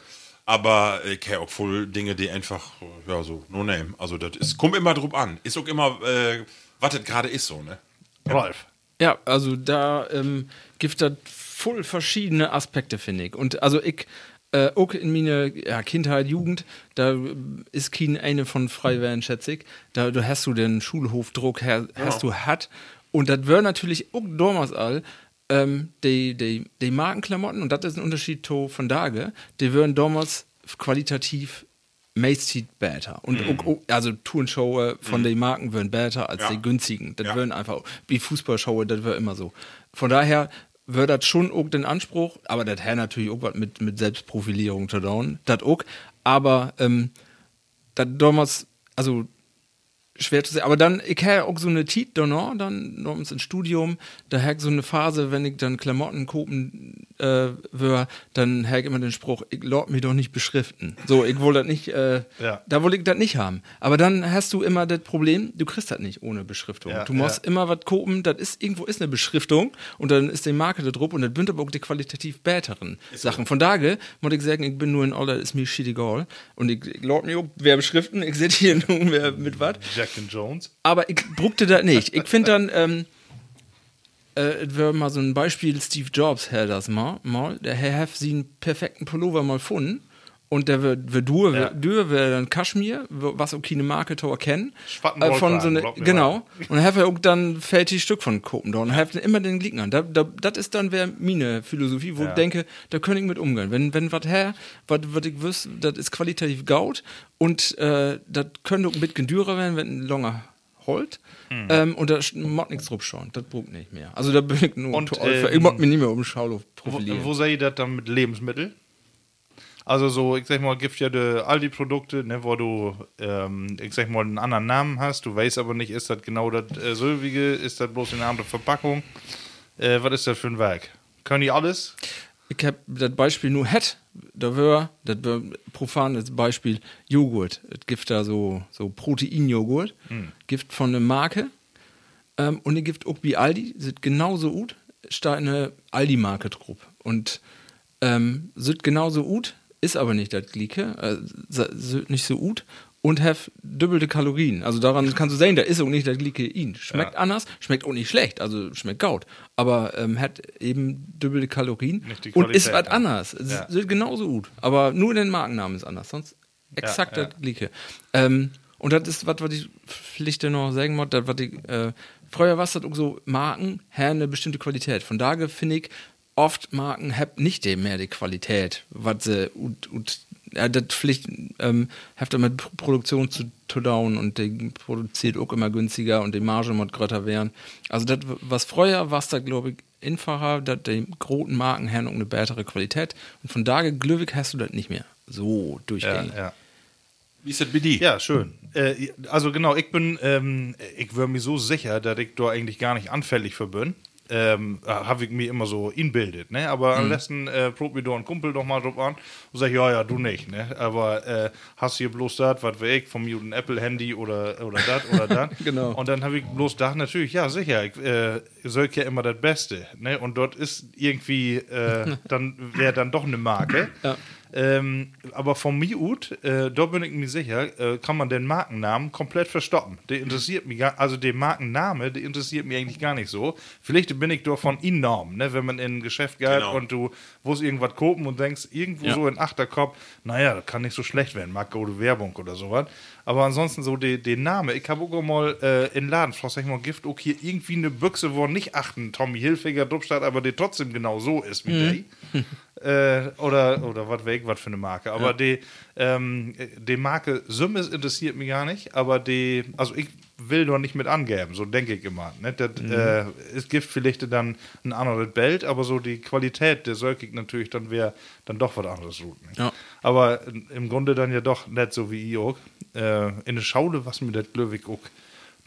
Aber ich kenne auch voll Dinge, die einfach, äh, ja, so, no name. Also das ist, kommt immer drauf an. Ist auch immer, äh, was das gerade ist so, ne?
Ralf.
Ja, also da ähm, gibt es voll verschiedene Aspekte, finde ich. Und also ich Äh, auch in meiner ja, Kindheit, Jugend, da ist kein eine von frei werden, schätze ich. Da, da hast du den Schulhofdruck, her, hast du hat. Und das wäre natürlich auch damals all, ähm, die, die, die Markenklamotten, und das ist ein Unterschied to von Dage, die wären damals qualitativ meist besser. Und auch, auch, also Tourenshow von den Marken wären besser als
Ja.
die günstigen. Das
Ja.
wären einfach, wie Fußballshow, das wäre immer so. Von daher wäre das schon auch den Anspruch, aber das hat natürlich auch was mit, mit Selbstprofilierung zu tun, das auch. Aber ähm, das damals, also schwer zu sagen. Aber dann, ich habe auch so eine Tit danach, dann noch ins Studium, da habe ich so eine Phase, wenn ich dann Klamotten kopen äh, wär, dann habe ich immer den Spruch, ich lord mich doch nicht beschriften. So, ich wollte das nicht, äh,
Ja.
da wollte ich das nicht haben. Aber dann hast du immer das Problem, du kriegst das nicht ohne Beschriftung.
Ja,
du musst
ja.
immer was kopen, das ist, irgendwo ist eine Beschriftung und dann ist die Marke da drauf und sind aber auch die qualitativ besseren Sachen. Von daher muss ich sagen, ich bin nur in Order, ist mir shit egal. Und ich, ich lord mich auch, wer beschriften, ich sehe hier *laughs* nur wer mit was.
Jack and Jones.
Aber ich bruckte das nicht. Ich finde dann, ähm, äh, mal so ein Beispiel, Steve Jobs hätte das mal, mal. Der Herr hat sie einen perfekten Pullover mal gefunden. Und der du,
Ja.
du wäre dann Kaschmir, was auch keine Marke to erkennen.
Schwatten
Äh, von so eine, genau. Und hat auch dann fertig Stück von Kopen da. Und er hat immer den Glick an. Da, da, das ist dann wär meine Philosophie, wo
Ja.
ich denke, da könnte ich mit umgehen. Wenn, wenn was her, was ich wüsste, das ist qualitativ gaut und äh, das könnte auch ein bisschen dürrer werden, wenn ein langer holt.
Mhm.
Ähm, und da mod nichts drauf schauen. Das braucht nicht mehr. Also da bin ich nur
Und, ähm,
Ich mag mich nicht mehr um Schaulof
Wo,
profilieren.
wo seid ihr das dann mit Lebensmitteln? Also so, ich sag mal, gibt ja die Aldi-Produkte, ne, wo du, ähm, ich sag mal, einen anderen Namen hast, du weißt aber nicht, ist das genau das äh, Sylvige, ist das bloß eine andere Verpackung? Äh, was ist das für ein Werk? Können die alles?
Ich habe das Beispiel nur het, da wär, das wär profanes Beispiel Joghurt. Es gibt da so, so Proteinjoghurt, gibt von einer Marke ähm, und es gibt auch wie Aldi, sind genauso gut, steht eine Aldi-Marke drauf. Und ähm, sind genauso gut, ist aber nicht das Gleiche, äh, nicht so gut und have doppelte Kalorien. Also daran kannst du sehen, da ist auch nicht das Gleiche in. Schmeckt
Ja.
anders, schmeckt auch nicht schlecht, also schmeckt gaut, aber ähm, hat eben doppelte Kalorien und ist was
ja.
anders.
Ja.
Sind genauso gut, aber nur der Markennamen ist anders, sonst exakt das Gleiche. Ähm, und das ist was, was ich vielleicht noch sagen muss, das, was ich, äh, früher war es so, Marken haben eine bestimmte Qualität. Von daher finde ich, oft Marken haben nicht mehr die Qualität, was sie, und, und ja, das vielleicht ähm, hat damit Pro- Produktion zu, zu down und die produziert auch immer günstiger und die Marge muss größer werden. Also das, was früher war, da glaube ich einfacher, dass die großen Marken haben auch eine bessere Qualität und von daher glücklich hast du das nicht mehr so
Ja,
durchgängig.
ja.
Wie ist das bei dir?
Ja, schön. Äh, also genau, ich bin, ähm, ich wäre mir so sicher, dass ich da eigentlich gar nicht anfällig für bin. Ähm, habe ich mir immer so inbildet, ne? Aber am besten äh, probt mir doch ein Kumpel doch mal drauf an und sag, ja, ja, du nicht, ne? Aber äh, hast hier bloß das, was wir ich, vom Mutant Apple Handy oder oder das oder das. *laughs*
Genau.
Und dann habe ich bloß gedacht, natürlich, ja, sicher, ich äh, soll ja immer das Beste, ne? Und dort ist irgendwie, äh, *laughs* dann wäre dann doch eine Marke.
Ja.
Ähm, aber vom Miut, äh, da bin ich mir sicher, äh, kann man den Markennamen komplett verstoppen. Der interessiert mich gar, also der Markenname, der interessiert mich eigentlich gar nicht so. Vielleicht bin ich doch von enorm, ne, wenn man in ein Geschäft geht
Genau.
und du musst irgendwas kopen und denkst, irgendwo
Ja.
so in Achterkopf, naja, das kann nicht so schlecht werden, mag gute Werbung oder sowas. Aber ansonsten so der der Name, ich habe auch mal äh, in Laden, ich mal, Gift, auch hier irgendwie eine Büchse, wo nicht achten, Tommy Hilfiger, Dubstadt, aber der trotzdem genau so ist wie
Mhm.
der äh, oder oder was weg, was für eine Marke. Aber die, ähm, die Marke Summes interessiert mich gar nicht, aber die, also ich will doch nicht mit angeben, so denke ich immer. Ne? Das,
Mhm.
äh, es gibt vielleicht dann ein anderes Bild, aber so die Qualität der Sölkig natürlich dann wäre dann doch was anderes. Gut, ne?
Ja.
Aber im Grunde dann ja doch nicht so wie ich auch. Äh, in der Schaule, was mir das Glöwig auch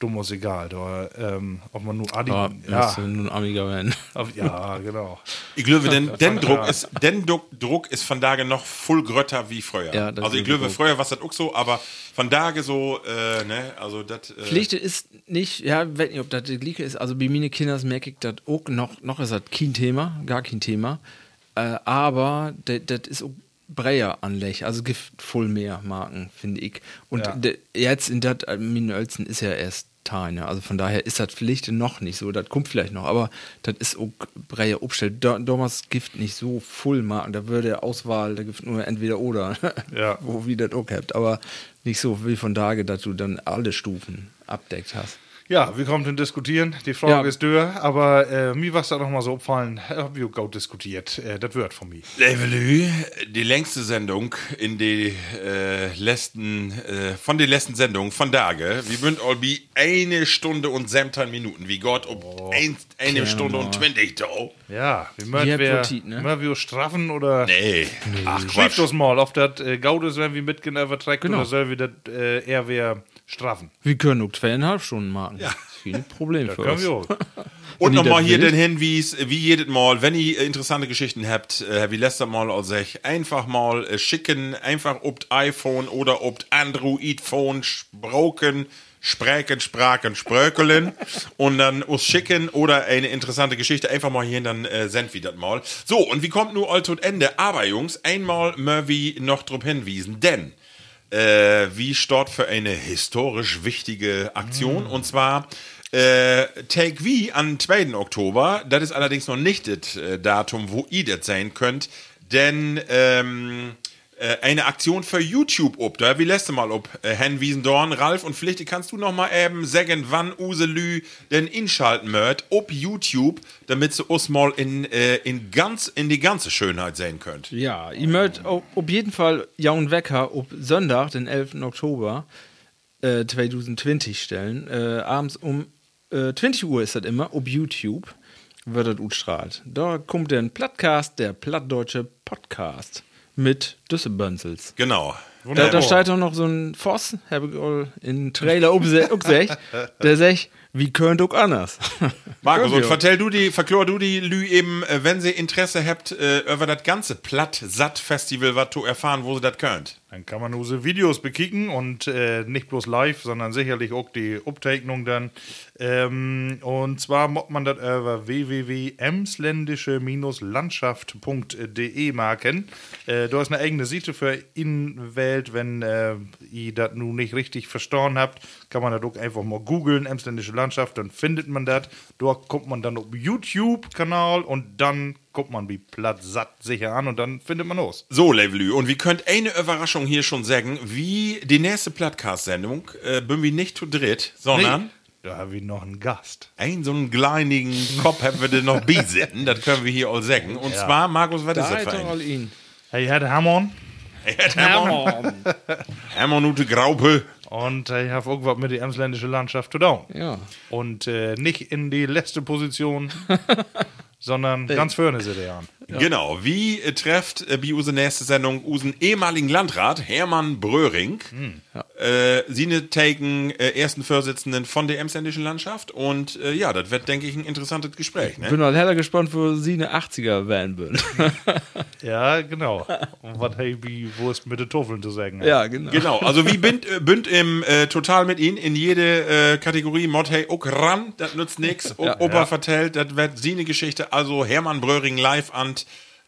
dumm ist egal. Da, ähm, ob man nur Adi.
Ja,
ja,
nun Amiga werden.
ja, genau.
Ich glaube, denn, den
Ja.
Druck ist, den Druck, Druck ist von Tage noch voll grötter wie früher.
Ja,
also ich glaube, früher war das auch so, aber von Tage so, äh, ne, also das. Äh,
Pflicht ist nicht, ja, weiß nicht, ob das die gleiche ist. Also bei meinen Kindern merke ich das auch noch, noch ist das kein Thema, gar kein Thema. Äh, aber das das ist auch Breyer anlech, also gibt voll mehr Marken, finde ich. Und
Ja.
de- jetzt in dat, äh, meine Ölzen ist ja erst Teine. Also von daher ist das vielleicht noch nicht so. Das kommt vielleicht noch, aber das ist auch Breyer Obstell. Da, damals Gift nicht so voll machen. Da würde Auswahl, da gibt nur entweder oder.
Ja. *laughs*
Wo wie das auch habt. Aber nicht so wie von Tage, dass du dann alle Stufen abdeckt hast.
Ja, wir kommen zum Diskutieren. Die Frage
Ja.
ist durch, aber äh, mir was da noch mal so auffallen, hab ich auch diskutiert. Äh, das wird von mir.
Levelü, die längste Sendung in die äh, letzten, äh, von den letzten Sendungen von Tage. Wir sind all wie eine Stunde und 17 Minuten. Wie Gott, um ein, eine Stunde und 20 da.
Ja, wir
Ihr
möchten wir,
ne?
wir straffen oder.
Nee. Ach,
Schreibt
Quatsch.
uns mal, ob das äh, ist, wenn wir mitgehen überträgt
Genau.
oder soll wir das äh, eher wieder straffen.
Wir können auch zweieinhalb Stunden machen. Ja. Ist kein Problem
Das
für
können
uns.
wir auch. *laughs*
Und nochmal
das
hier den Hinweis, wie jedes Mal, wenn ihr äh, interessante Geschichten habt, äh, wie letzter Mal als ich, einfach mal äh, schicken, einfach ob iPhone oder ob Android-Phone sproken, sprechen, sprachen, sprökeln und dann uns schicken oder eine interessante Geschichte einfach mal hier, dann äh, senden wir das mal. So, und wie kommt nur all tot Ende? Aber Jungs, einmal Murphy noch drauf hinwiesen, denn äh, wie steht für eine historisch wichtige Aktion. Und zwar äh, Take V am 2. Oktober. Das ist allerdings noch nicht das äh, Datum, wo ihr das sein könnt. Denn ähm, äh, eine Aktion für YouTube ob. Da wie letzte Mal ob äh, Herrn Wiesendorn, Ralf und Pflicht, kannst du noch mal eben sagen, wann Uselü denn inschalten möcht ob YouTube, damit sie uns mal in, äh, in ganz in die ganze Schönheit sehen könnt.
Ja, ihr mögt auf, jeden Fall Jaun Wecker auf Sonntag, den 11. Oktober äh, 2020 stellen. Äh, abends um äh, 20 Uhr ist das immer, auf YouTube wird das utstrahlt. Da kommt der Plattcast, der plattdeutsche Podcast mit Düssebönzels.
Genau.
Da, da steht auch noch so ein Voss, habe ich all in Trailer umgesagt, *laughs* der sagt, wie könnt auch anders? *laughs*
Markus, und vertell du die, verklor du die Lü eben, äh, wenn sie Interesse habt, äh, über das ganze Platt-Satt-Festival, was du erfahren, wo sie das könnt.
Dann kann man unsere Videos bekicken und äh, nicht bloß live, sondern sicherlich auch die Abteichnung dann. Ähm, und zwar muss man das über www.emsländische-landschaft.de marken. Äh, da ist eine eigene Seite für Innenwelt. Wenn äh, ihr das nun nicht richtig verstanden habt, kann man das auch einfach mal googeln, Emsländische Landschaft, dann findet man das. Dort kommt man dann auf YouTube-Kanal und dann guckt man wie platt satt sicher an und dann findet man los.
So, Levelü, und wir könnt eine Überraschung hier schon sagen, wie die nächste Plattcast-Sendung, äh, bin wir nicht zu dritt, sondern
Da haben wir noch einen Gast.
ein so einen kleinigen Kopf haben wir den noch besitzen, *laughs* das können wir hier all sagen. Und zwar, Markus, was ist
Da
das
ist
für
doch
ein?
all ihn.
Hey, hat Hammond
Hermann, Hermann Ute Graupe.
und ich habe irgendwas mit der emsländischen Landschaft zu tun.
Ja.
Und äh, nicht in die letzte Position, *laughs* sondern ganz vorne sind er an.
Genau, wie äh, trefft äh, bei unsere nächste Sendung unseren ehemaligen Landrat Hermann Bröhring, äh, sie ne taken äh, ersten Vorsitzenden von der Emsländischen Landschaft und äh, ja, das wird, denke ich, ein interessantes Gespräch. Ne?
Bin mal heller gespannt, wo sie eine 80er werden würden. *laughs*
Ja, genau. *laughs* Und was hey, wie, wo ist mit den Toffeln zu sagen?
ja, genau.
Genau, also wie bünd, äh, bünd im äh, total mit Ihnen in jede äh, Kategorie Mod hey ook ran, das nützt nix. O Opa vertellt, das wird sie eine Geschichte. Also Hermann Bröhring live an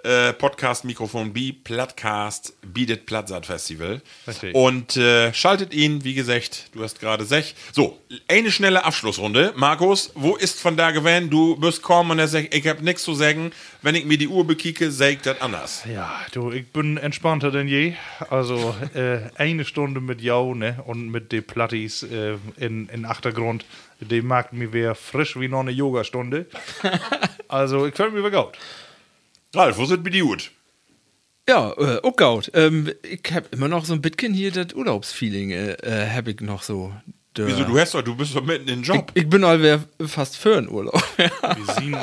äh, Podcast Mikrofon B, Plattcast, bietet Plattsat Festival.
Richtig.
Und äh, schaltet ihn, wie gesagt, du hast gerade sech. So, eine schnelle Abschlussrunde. Markus, wo ist von da gewesen? Du bist kommen und er sagt, ich hab nichts zu sagen. Wenn ich mir die Uhr bekicke, ich das anders.
Ja, du, ich bin entspannter denn je. Also äh, eine Stunde mit Jau ne, und mit den Plattis äh, in, in Achtergrund, die macht mir wieder frisch wie noch eine Yogastunde. *laughs* Also ich fühle mich wieder gut.
Ralf, wo sind wir die Uhr?
Ja, äh, auch gut. Ähm, ich hab immer noch so ein bisschen hier das Urlaubsfeeling, äh, äh, hab ich noch so. Da-
Wieso, du hast doch, du bist doch mitten im Job.
Ich, ich bin allwehr fast für einen Urlaub. *laughs*
Wir sehen,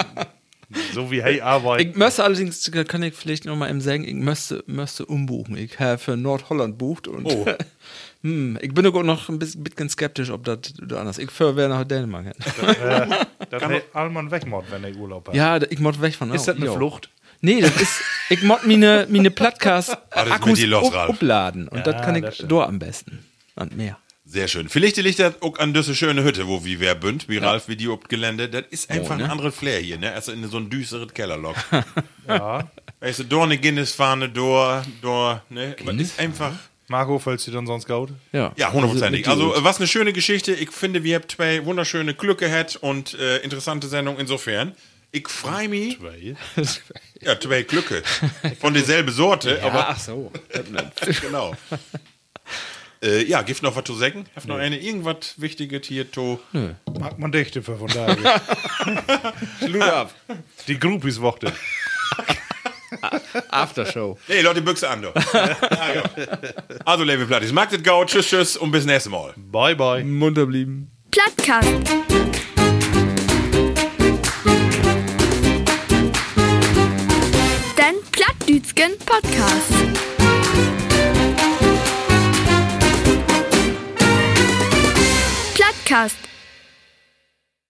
so wie hey arbeiten.
ich müsste allerdings, da kann ich vielleicht noch mal eben sagen, ich müsste, müsste umbuchen. Ich habe für Nordholland bucht und
Oh. *laughs*
hm, ich bin auch noch ein bisschen, skeptisch, ob das da anders. Ich für wäre nach Dänemark. hin.
Das hätte Allmann wegmacht, wenn ich Urlaub habe.
ja, ich mod weg von
Ist das eine
jo.
Flucht?
Nee, das ist, ich mod meine, meine Plattcast *laughs*
Ah,
Akkus
dir los,
up-
Ralf.
uppladen und das kann ich
das
dort am besten. Und mehr.
Sehr schön. Vielleicht liegt das auch an diese schöne Hütte, wo wir wer bünd, wie Ralf, wie die ob Gelände. Das ist einfach
ne?
ein anderes Flair hier, ne? Also in so ein düsteres Kellerloch. *laughs*
Ja.
weißt du, da eine Guinness-Fahne, da, da, ne? Das ist einfach,
Marco, fällt dir dann sonst gut?
Ja,
Ja, hundertprozentig.
Also,
Also, was eine schöne Geschichte. Ich finde, wir haben zwei wunderschöne Glücke gehabt und äh, interessante Sendung insofern. Ich freue mich.
Weil? *laughs*
Ja, zwei Glücke. Von derselben Sorte, aber
ach so. *laughs*
genau. äh, ja, gibt noch was zu sagen? Habt noch eine irgendwas Wichtiges hier zu.
Mag man dichte für von daher. *laughs*
Schlut ab.
Die Groupies wochte. *laughs*
Aftershow.
Nee, Leute, Büchse an. du. *laughs* Also, Level Plattis, mag das Gau, tschüss, tschüss und bis nächstes Mal.
Bye, bye.
Munter blieben.
Plattkast. Den Plattdütschen Podcast. Plattkast.